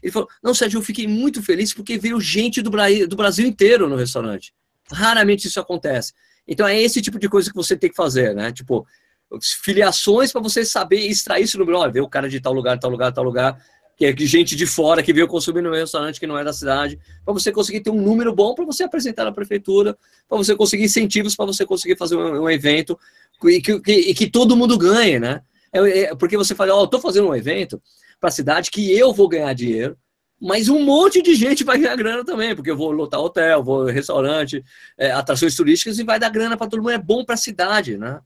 ele falou: Não, Sérgio, eu fiquei muito feliz porque veio gente do, do Brasil inteiro no restaurante. Raramente isso acontece. Então é esse tipo de coisa que você tem que fazer, né? Tipo, filiações para você saber extrair esse número. Olha, veio o cara de tal lugar, tal lugar, tal lugar, que é gente de fora que veio consumir no meu restaurante que não é da cidade, para você conseguir ter um número bom para você apresentar na prefeitura, para você conseguir incentivos para você conseguir fazer um, um evento e que, que, que, todo mundo ganhe, né? É, é, porque você fala, ó, oh, estou fazendo um evento, para a cidade que eu vou ganhar dinheiro, mas um monte de gente vai ganhar grana também, porque eu vou lotar hotel, vou restaurante, é, atrações turísticas e vai dar grana para todo mundo. É bom para a cidade, né?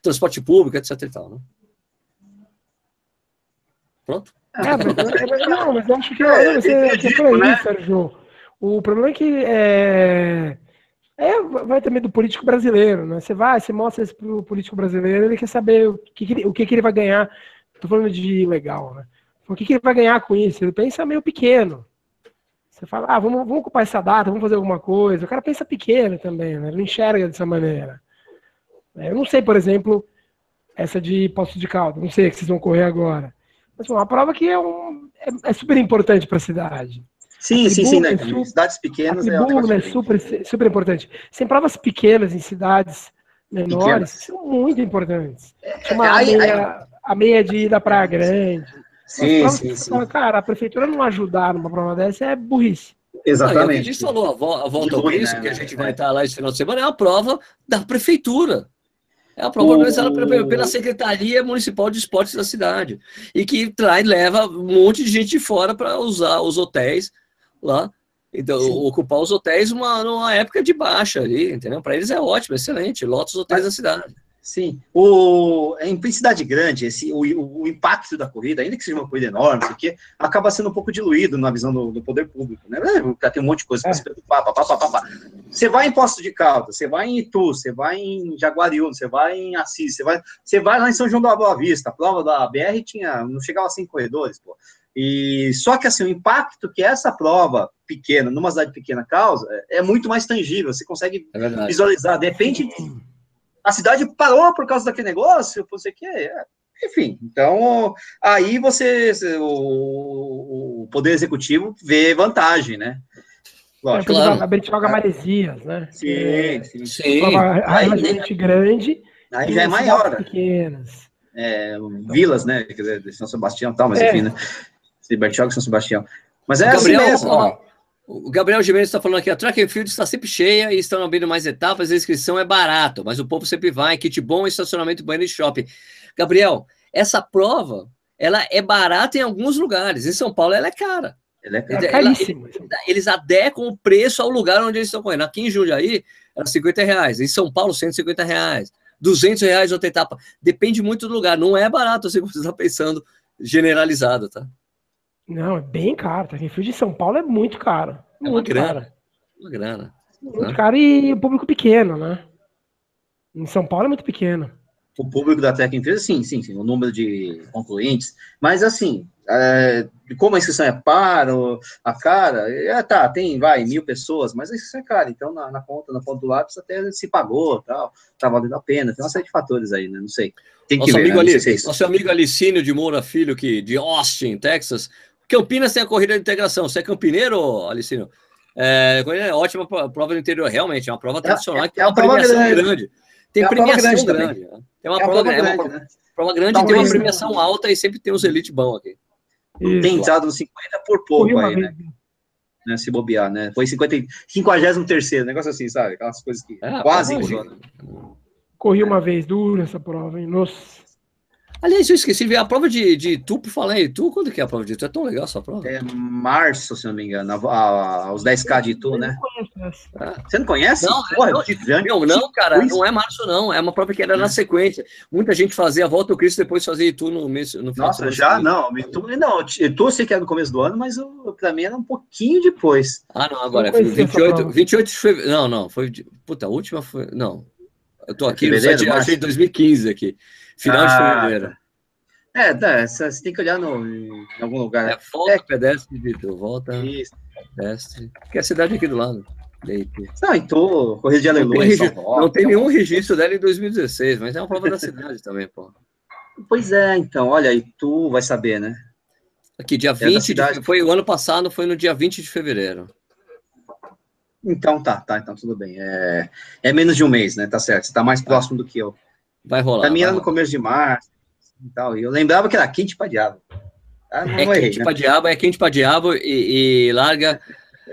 Transporte público, etc e tal, né? Pronto? É, mas, não, mas eu acho que é, você, você falou né? isso, Sérgio. O problema é que é, é, vai também do político brasileiro, né? Você vai, você mostra isso pro político brasileiro, ele quer saber o que, o que, que ele vai ganhar. Tô falando de legal, né? O que, que ele vai ganhar com isso? Ele pensa meio pequeno. Você fala, ah, vamos, vamos ocupar essa data, vamos fazer alguma coisa. O cara pensa pequeno também, né? Ele não enxerga dessa maneira. É, eu não sei, por exemplo, essa de Poço de Caldo, não sei que vocês vão correr agora. Mas é uma prova que é, um, é, é super importante para a cidade. Sim, sim, sim, né? É super, cidades pequenas é, um é super, super importante. Sem provas pequenas em cidades menores pequenas. são muito importantes. É, Chama é, a, meia, a meia de ir da Praia Grande. Sim, sim, sim. Fala, cara, a prefeitura não ajudar numa prova dessa é burrice. Exatamente. a gente falou, a, volta ao Cristo, né? que a gente vai estar lá esse final de semana, é a prova da prefeitura. É a prova organizada o... pela Secretaria Municipal de Esportes da cidade. E que traz, leva um monte de gente de fora para usar os hotéis lá. Então, Sim. ocupar os hotéis numa, numa época de baixa ali, entendeu? Para eles é ótimo, excelente. Lota os hotéis da cidade. Sim. O, em cidade grande, esse, o, o, impacto da corrida, ainda que seja uma corrida enorme, isso aqui, acaba sendo um pouco diluído na visão do, do poder público. Né? Tem um monte de coisa para é. se preocupar. Pá, pá, pá, Você vai em Posto de Caldas, você vai em Itu, você vai em Jaguariúna, você vai em Assis, você vai, você vai lá em São João da Boa Vista. A prova da BR tinha, não chegava a cinco corredores, pô. E só que assim, o impacto que essa prova pequena, numa cidade pequena, causa é, é muito mais tangível. Você consegue é visualizar. De repente a cidade parou por causa daquele negócio, você que é. Enfim, então aí você, o, o Poder Executivo vê vantagem, né? Lógico, é, claro. A Bertioga Maresias, né? Sim, é, sim. sim. relativamente grande. Aí já é maior. Né? Pequenas. É, vilas, né? Quer dizer, São Sebastião e tal, mas é. enfim, né? Bertioga e São Sebastião. Mas é Gabriel, assim mesmo. Ó, o Gabriel Gimenez está falando aqui, a Track and Field está sempre cheia e estão abrindo mais etapas, a inscrição é barato, mas o povo sempre vai, kit bom, estacionamento, banheiro e shopping. Gabriel, essa prova, ela é barata em alguns lugares, em São Paulo ela é cara. Ele é. Eles, eles adequam o preço ao lugar onde eles estão correndo. Aqui em Jundiaí, era 50 reais. Em São Paulo, 150 reais. 200 reais outra etapa. Depende muito do lugar. Não é barato assim como você está pensando, generalizado, tá? Não, é bem caro. Tá? Refúgio de São Paulo é muito caro. É muito uma grana. Caro. Uma grana. Muito né? caro e o público pequeno, né? Em São Paulo é muito pequeno. O público da Tec Empresa, sim, sim, sim, o número de concluintes. Mas, assim, é, como a inscrição é para, a cara, é, tá, tem, vai, mil pessoas, mas a inscrição é cara, então na, na ponta, na ponta do lápis até se pagou, tal, tá valendo a pena, tem uma série de fatores aí, né, não sei. Tem que nosso ver, amigo né? ali, nosso amigo Alicínio de Moura Filho, que, de Austin, Texas, Campinas tem a corrida de integração, você é campineiro, Alicínio? É, é ótima prova do interior, realmente, é uma prova tradicional, é, é, é uma premiação grande. grande. Tem é premiação grande, grande. Né? Tem uma, é prova, grande, é uma né? prova grande e tem uma premiação alta e sempre tem os elite bons aqui. Isso. Tem entrado nos 50 por pouco aí, né? né? Se bobear, né? Foi 50, 53 negócio assim, sabe? Aquelas coisas que é, quase Corri uma vez dura essa prova, hein? Nossa. Aliás, eu esqueci de ver a prova de, de Tu, por falar em Tu, quando que é a prova de Tu? É tão legal essa prova. É março, se não me engano, a, a, os 10K de Tu, né? Ah. Você não conhece? Não, Porra, não, não, não, cara, não é março, não. É uma prova que era na sequência. Muita gente fazia a volta ao Cristo depois fazia Tu no mês. No Nossa, já não. Tu, não, Tu eu sei que era no começo do ano, mas pra mim era um pouquinho depois. Ah, não, agora. Foi 28, 28 de fevereiro. Não, não, foi. Puta, a última foi. Não. Eu tô aqui, no site, achei 2015 aqui. Final ah, de fevereiro. É, tá, você tem que olhar no, em algum lugar. É, volta é. pedestre, Vitor, volta Isso. pedestre. Que é a cidade aqui do lado. Não, então, Correio de Aleluia. Não, tem, não tem nenhum registro dela em 2016, mas é uma prova da cidade também, pô. Pois é, então, olha, e tu vai saber, né? Aqui, dia 20, é de, foi o ano passado, foi no dia 20 de fevereiro. Então tá, tá, então tudo bem. É, é menos de um mês, né? Tá certo. Você tá mais próximo do que eu. Vai rolar. Pra mim era no começo de março e tal. E eu lembrava que era quente pra diabo. Ah, é errei, quente né? pra diabo, é quente pra diabo e, e larga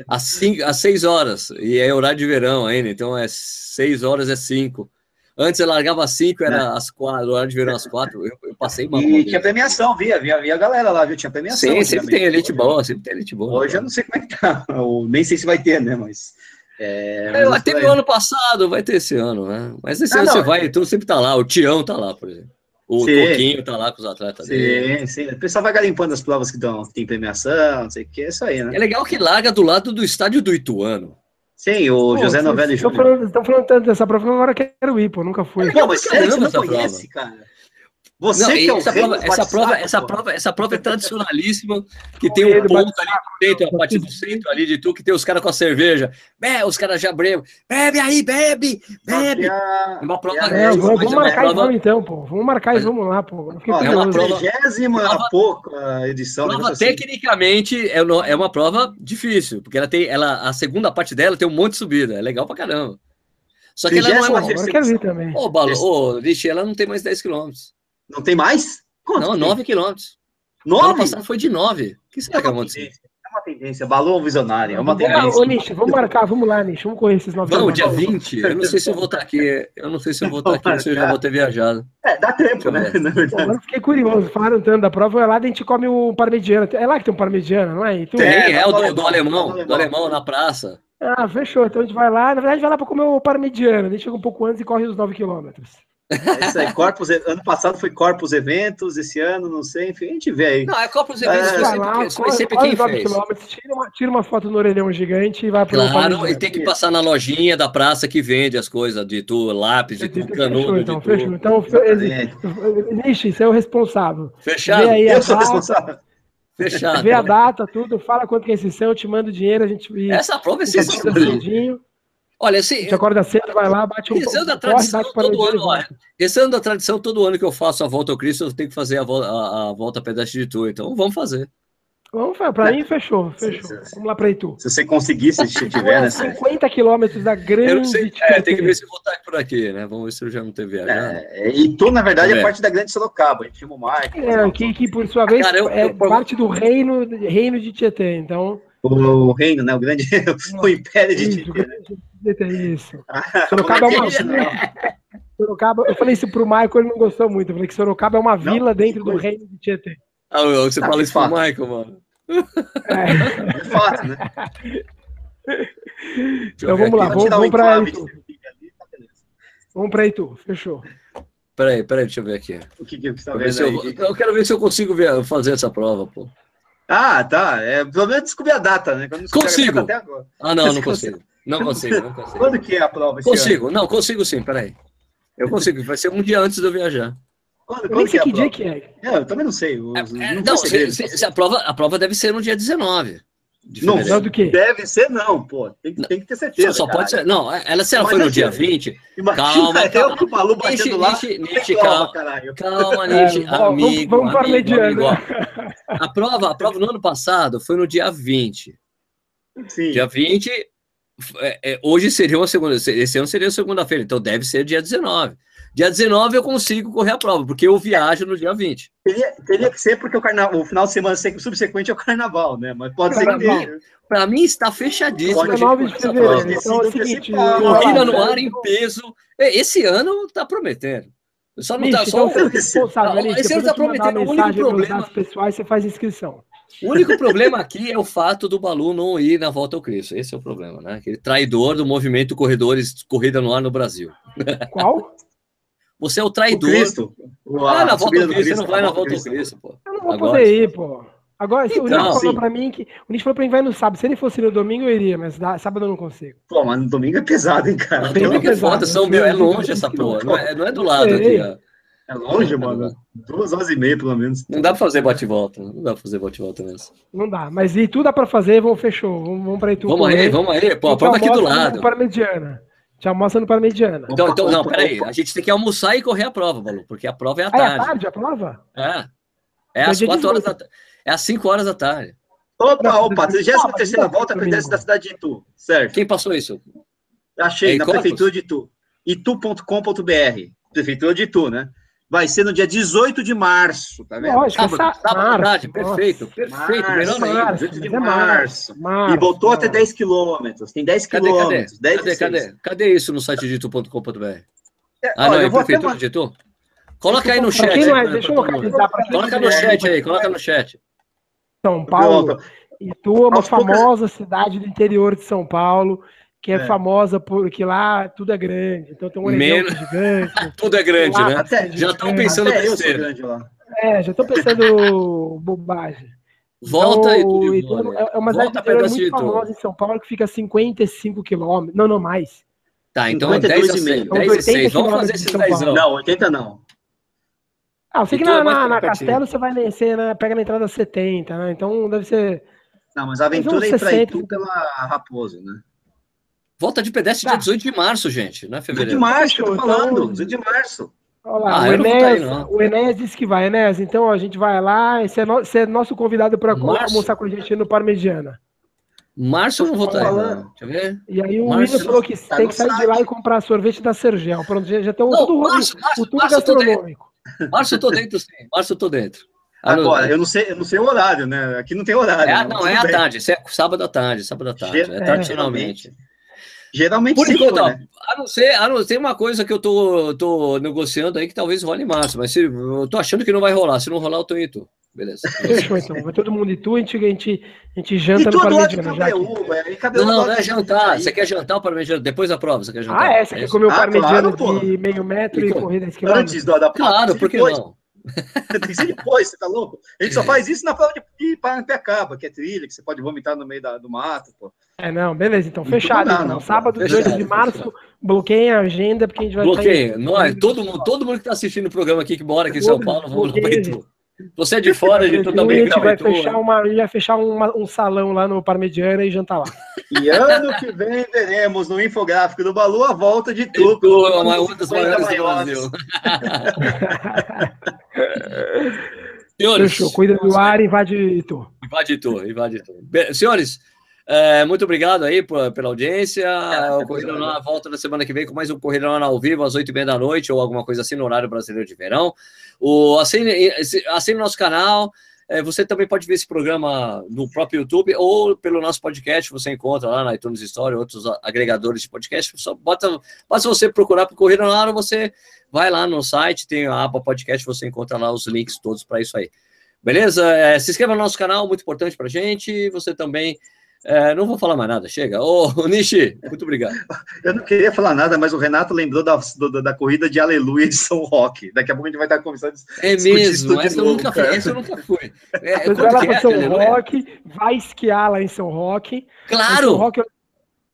às, cinco, às seis horas. E é horário de verão ainda, então é seis horas, é cinco. Antes eu largava às 5, era é. às 4, horário de verão às 4. Eu, eu, passei mal. E tinha premiação, via, via, via a galera lá, viu? Tinha premiação. Sim, sempre tem elite boa, sempre tem elite boa. Hoje eu não sei como é que tá, ou nem sei se vai ter, né? Mas. É, é, teve o ano passado, vai ter esse ano, né? Mas esse ah, ano não, você vai, então sempre tá lá, o Tião tá lá, por exemplo. O sim. Toquinho tá lá com os atletas sim, dele. Sim, sim. O pessoal vai garimpando as provas que dão, tem premiação, não sei o que, é isso aí, né? É legal que larga do lado do estádio do Ituano. Sim, o pô, José Novelli Júnior. Estão falando tanto dessa prova, agora quero ir, pô, nunca fui. Não, mas sério, você não conhece, prova. cara? Você não, que é essa, prova, essa, prova, essa, prova, essa prova é tradicionalíssima, que tem um ponto ali dentro, a partir do centro ali de tu, que tem os caras com a cerveja. É, os caras já brevam. Bebe aí, bebe, bebe. É uma prova é, vamos, vamos marcar prova... vamos então, pô. Vamos marcar e vamos lá, pô. Ó, é uma prova... prova pouca edição. Prova assim. tecnicamente é, é uma prova difícil, porque ela tem, ela, a segunda parte dela tem um monte de subida. É legal pra caramba. Só que ela não é uma... Agora quero ver também. Ô, Balo, ô, Vixe, ela não tem mais 10 quilômetros. Não tem mais? Quanto não, 9 quilômetros. 9? Ano passado foi de 9. O que será é que aconteceu? É uma tendência, balão visionário. É uma tendência. Ô, Nish, vamos marcar, vamos lá, Nish. Vamos correr esses 9 Não, dia 20. Eu não sei se eu vou estar aqui. Eu não sei se eu vou estar aqui, se eu já vou ter viajado. É, dá tempo, né? Agora fiquei curioso. Falaram tanto da prova, é lá a gente come o parmegiana. É lá que tem um parmegiana, não é? Tu... Tem, é, é o do, do, alemão, do alemão na praça. Ah, fechou. Então a gente vai lá. Na verdade, a gente vai lá para comer o parmegiana. A gente chega um pouco antes e corre os 9 quilômetros. É isso aí, Corpus, ano passado foi Corpus Eventos, esse ano, não sei, enfim, a gente vê aí. Não, é Corpus Eventos, é, foi sempre, lá, foi sempre quem fez. Tira uma, tira uma foto no orelhão gigante e vai para Claro, e tem que passar na lojinha da praça que vende as coisas de tu, lápis, de tu, canudo, então, de fechou. Então, Nishi, você é o responsável. Fechado. Aí eu sou responsável. Fechado. Vê a data, tudo, fala quanto que é esse são, eu te mando dinheiro, a gente... Essa prova é sensacional. Olha, assim. A gente acorda cedo, vai lá, bate um Rezando a tradição corre, todo ano, olha, rezando a tradição, todo ano que eu faço a volta ao Cristo, eu tenho que fazer a, volta, a, a volta pedestre de Itu. Então vamos fazer. Vamos fazer. Pra mim, fechou. Fechou. Vamos lá pra Itu. Se você conseguir, se tiver, né? 50 quilômetros da grande. Sei, é, tem que ver se eu vou estar por aqui, né? Vamos ver se eu já não tenho viajado. É, Itu, na verdade, é, parte da grande Sorocaba. A gente chama o Marco. É, que, que por sua vez Cara, eu, é eu, parte do reino, reino de Tietê. Então. O reino, né? O grande. o império de Tietê isso. Ah, Sorocaba é uma vila. Sorocaba, eu falei isso pro Michael, ele não gostou muito. Eu falei que Sorocaba é uma vila não, dentro do reino de Tietê. Ah, você ah, fala isso pro Michael, mano. É. De fato, né? Então vamos lá, Pra vamos, vamos para Itu. tá. Vamos para Itu, fechou. Peraí, peraí, deixa eu ver aqui. O que, que você tá vendo eu, eu quero ver se eu consigo ver- fazer essa prova, pô. Ah, tá. É, pelo menos descobrir a data, né? Descobri a Consigo. data Até agora. Ah, não, não consigo. Não consigo, não consigo. Quando que é a prova? esse ano? Consigo, não, consigo sim, peraí. Eu consigo, vai ser um dia antes de eu viajar. Quando, Eu nem quando que sei é que dia que é. É, eu também não sei. os- É, não é, não, se- se- se a, prova, a prova deve ser no dia 19 de Não, do que? Deve ser, não, pô. Tem, que- tem que ter certeza. Só, só pode ser. Não, ela, se ela foi no é dia que- 20, Imagina Calma, calma. com o Balu Nishi, batendo lá. Nishi, Nishi, calma. caralho. calma, É, Nishi, vamos- amigo, vamos para amigo, mediana. amigo. A prova, a prova no ano passado foi no dia 20. Sim. Dia 20, é, é, hoje seria uma segunda, esse ano seria segunda-feira, então deve ser dia 19. Dia 19 eu consigo correr a prova, porque eu viajo no dia 20. Teria, teria que ser porque o, carna... o final de semana se- subsequente é o carnaval, né? Mas pode ser que Carnaval. tenha. Para mim está fechadíssimo. Pode a gente 19 de fevereiro. Então é o seguinte. Corrida no ar em peso. É, Esse ano tá prometendo. Só não Nishi, tá só. então esse ano tá mandar prometendo, o único problema- pessoais, você faz inscrição. O único problema aqui é o fato do Balu não ir na volta ao Cristo. Esse é o problema, né? Aquele traidor do movimento Corredores Corrida no Ar no Brasil. Qual? Você é o O traidor. Cristo. O- Ah, a na volta ao do Cristo, você não vai na volta ao Cristo, pô. Eu não vou Agora, poder ir, pô. Agora, se o Então, Nish falou sim. pra mim que. O Nish falou pra mim vai no sábado. Se ele fosse no domingo, eu iria, mas sábado eu não consigo. Pô, mas no domingo é pesado, hein, cara? Domingo é pesado, foda, São eu Bel, é longe essa porra. Não é, não é do lado aqui, ó. É longe, mano. Duas horas e meia, pelo menos. Não dá pra fazer bate-volta. Não dá pra fazer bate-volta nessa. Não dá. Mas e tudo dá pra fazer, vamos, fechou. Vamos, vamos pra Itu. Vamos aí, vamos aí. Pô, a prova aqui do lado. No Parmediana. Te almoça no Parmediana. Então, então, não, peraí. A gente tem que almoçar e correr a prova, Balu, porque a prova é à Ah, é à tarde. tarde a prova? É. É Então, às dia 4 horas da 18. tarde. É às 5 horas da tarde. Opa, Não, opa, mas 33 não, volta domingo. da cidade de Itu. Certo. Quem passou isso? Achei, É na prefeitura de Itu. Itu.com.br. Prefeitura de Itu, né? Vai ser no dia 18 de março, tá vendo? Lógico, Sábado, essa... sábado tarde. Perfeito, perfeito. Março, Melhor ainda. Março, 18 de é março. março, E voltou até março. 10 quilômetros. Tem 10 Cadê, cadê? quilômetros. 10 Cadê, e seis. cadê? Cadê isso no site de itu.com.br? É, Ah, não, é até prefeitura de Itu? Coloca aí no chat. é, aí, deixa eu localizar Coloca no chat aí, coloca no chat. São Paulo. Pronto. Itu é uma famosa cidade do interior de São Paulo, que é, É. famosa porque lá tudo é grande. Então tem um Menos- gigante. Tudo é grande, Lá, né? Até, Já estão pensando até eu sou besteira. grande lá. É, já estou pensando bobagem. Volta Então, e tudo. é é uma cidade Volta interior pedaço de muito famosa em São Paulo que fica a 55 quilômetros. Não, não mais. Tá, então 52 10 a e 6. meio. 10 a 6. 80 Vamos fazer esses de São 10 Paulo. Não, 80 não. Ah, eu sei que é na, mais na, na. Castelo você vai descer, né, pega na entrada 70, né? Então deve ser. Não, mas a aventura é ir pra 60. Itu pela Raposo, né? Volta de pedestre Tá. dia 18 de março, gente, não é 18 de fevereiro. março, eu tô Fechou, falando. então- 18 de março. Olha lá, Ah, o, não tá aí, Enéas, não. o Enéas disse que vai, Enéas. Então a gente vai lá, você é, no- você é nosso convidado para almoçar com a gente no Parmegiana. Março eu não vou estar falando. não. Deixa eu ver. E aí o Março, William falou que tá tem que sair de site. lá e comprar sorvete da Sergel. Pronto, já, já tem um Não, tudo março, março, o tour gastronômico. Março eu tô dentro, sim. Março eu tô dentro. Não- Agora, eu não sei, eu não sei o horário, né? Aqui não tem horário. É, né? não, Tudo é à tarde. é sábado à tarde, sábado à tarde. É é, tradicionalmente. Geralmente Por sim, enquanto, ó, né? a não ser, a não ser uma coisa que eu tô, tô negociando aí que talvez role em março, mas se, eu tô achando que não vai rolar. Se não rolar, eu tô em tu. Beleza. Fechou então. Vai todo mundo e tu, a gente, a gente, a gente janta E no Parmegiana. Já aqui. Não, lá não é jantar. Você quer jantar ou parmegiana? Depois da prova, você quer jantar? Ah, é? Você quer isso? comer o Ah, Parmegiana claro, pô. de meio metro e E co- correr 10 km? Antes da, da Claro, por que não? Tem que ser depois, você tá louco? A gente só faz isso na prova de ir para Anteacaba, que é trilha, que você pode vomitar no meio da- do mato, pô. É, não, beleza, então Não fechado. dá, então. não, Sábado, fechado, 18 de março, bloqueiem a agenda, porque a gente vai Bloqueio. sair- Nós, todo mundo, todo mundo que está assistindo o programa aqui, que mora aqui em São Paulo, vamos lá bloqueia, Itu. Você é de fora, de tu a também gente grava vai Itu. fechar, uma, a gente vai fechar uma- um salão lá no Parmegiana e jantar lá. E ano que vem veremos no infográfico do Balu a volta de Itu, tudo. é uma uma das maiores do Brasil. Senhores, Fechou, cuida do ar e invade tu. invade Itu, invade Itu. Senhores, é, muito obrigado aí por- pela audiência. o Corrida na volta na semana que vem com mais um Corrida na ao vivo às oito e meia da noite ou alguma coisa assim no horário brasileiro de verão. O, assine, assine nosso canal. É, você também pode ver esse programa no próprio YouTube ou pelo nosso podcast. Você encontra lá na iTunes Story, outros agregadores de podcast. Só bota, basta você procurar por Corrida na Hora, você vai lá no site, tem a aba podcast, você encontra lá os links todos para isso aí. Beleza? É, se inscreva no nosso canal, muito importante pra gente. Você também é, não vou falar mais nada, chega. Ô, Nishi, muito obrigado. Eu não queria falar nada, mas o Renato lembrou da, do, da corrida de Aleluia de São Roque. Daqui a pouco a gente vai estar conversando. É mesmo, essa, eu nunca, essa eu nunca fui. É, vai lá para São Aleluia? Roque, vai esquiar lá em São Roque. Claro! São Roque,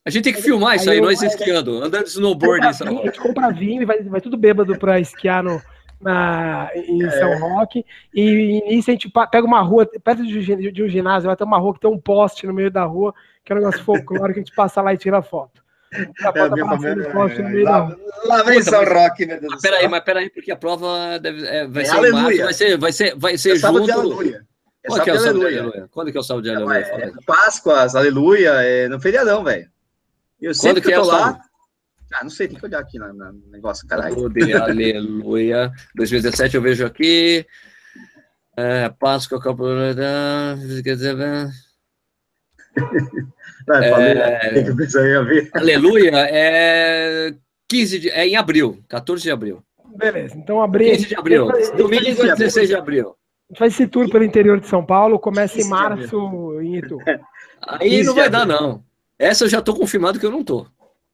a gente tem que filmar isso aí, aí nós esquiando, andando de snowboard em São Roque. A gente compra vinho e vai, vai tudo bêbado para esquiar no, na, em é. São Roque, e nisso a gente pega uma rua, perto de, de um ginásio, vai ter uma rua que tem um poste no meio da rua, que é um negócio folclórico, que a gente passa lá e tira foto. Foto é, poste no meio lá, da rua. Lá vem São Roque, meu Deus do céu. Peraí, mas peraí, porque a prova deve, é, vai, é ser março, vai ser vai ser vai ser é junto. De aleluia. É Quando que é o sábado de aleluia? Quando que é o sábado de aleluia? É, é, Páscoas, aleluia, é no feriadão, velho. Eu sempre que, que eu tô lá, ah, não sei, tem que olhar aqui no, negócio, caralho. Aleluia. 2017 eu vejo aqui. É, Páscoa, quer dizer, é, aleluia é 15 de, é em abril, 14 de abril. Beleza, então abril. 15 de abril. Domingo 16 de abril. A gente faz esse tour pelo interior de São Paulo, começa em março em Itu. Aí não vai dar, não. Essa eu já tô confirmado que eu não tô.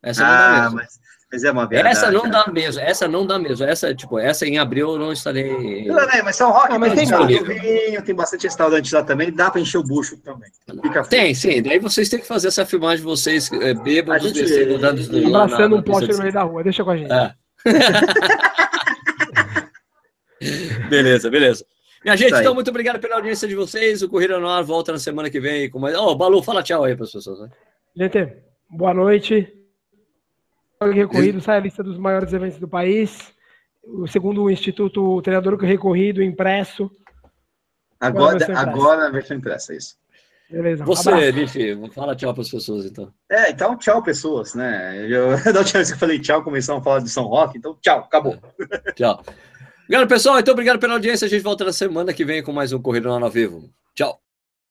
Essa ah, não dá mesmo. Mas, mas é uma verdade. Essa não dá mesmo, essa não dá mesmo. Essa, tipo, essa em abril eu não estarei. Não, não, mas São Roque ah, mas tem, tem vinho, tem bastante restaurante lá também, dá para encher o bucho também. Fica tem, sim. Daí vocês têm que fazer essa filmagem de vocês é, bêbados, gente, descendo, dando, abraçando um poste no meio da rua. Deixa com a gente. É. beleza, beleza. Minha gente, então, muito obrigado pela audiência de vocês. O Corrida no Ar volta na semana que vem com mais. Ó, oh, Balu, fala tchau aí para as pessoas. Né? Gente, boa noite recorrido sai a lista dos maiores eventos do país. O segundo o Instituto o Treinador Recorrido impresso. Agora, agora a versão impressa, é isso. Beleza. Você, Bife, fala tchau para as pessoas, então. É, então tchau, pessoas, né? Eu, da última vez que eu falei tchau, começamos a falar de São Roque, então tchau, acabou. É, tchau. Obrigado, pessoal. Então, obrigado pela audiência. A gente volta na semana que vem com mais um Corrida no Vivo. Tchau.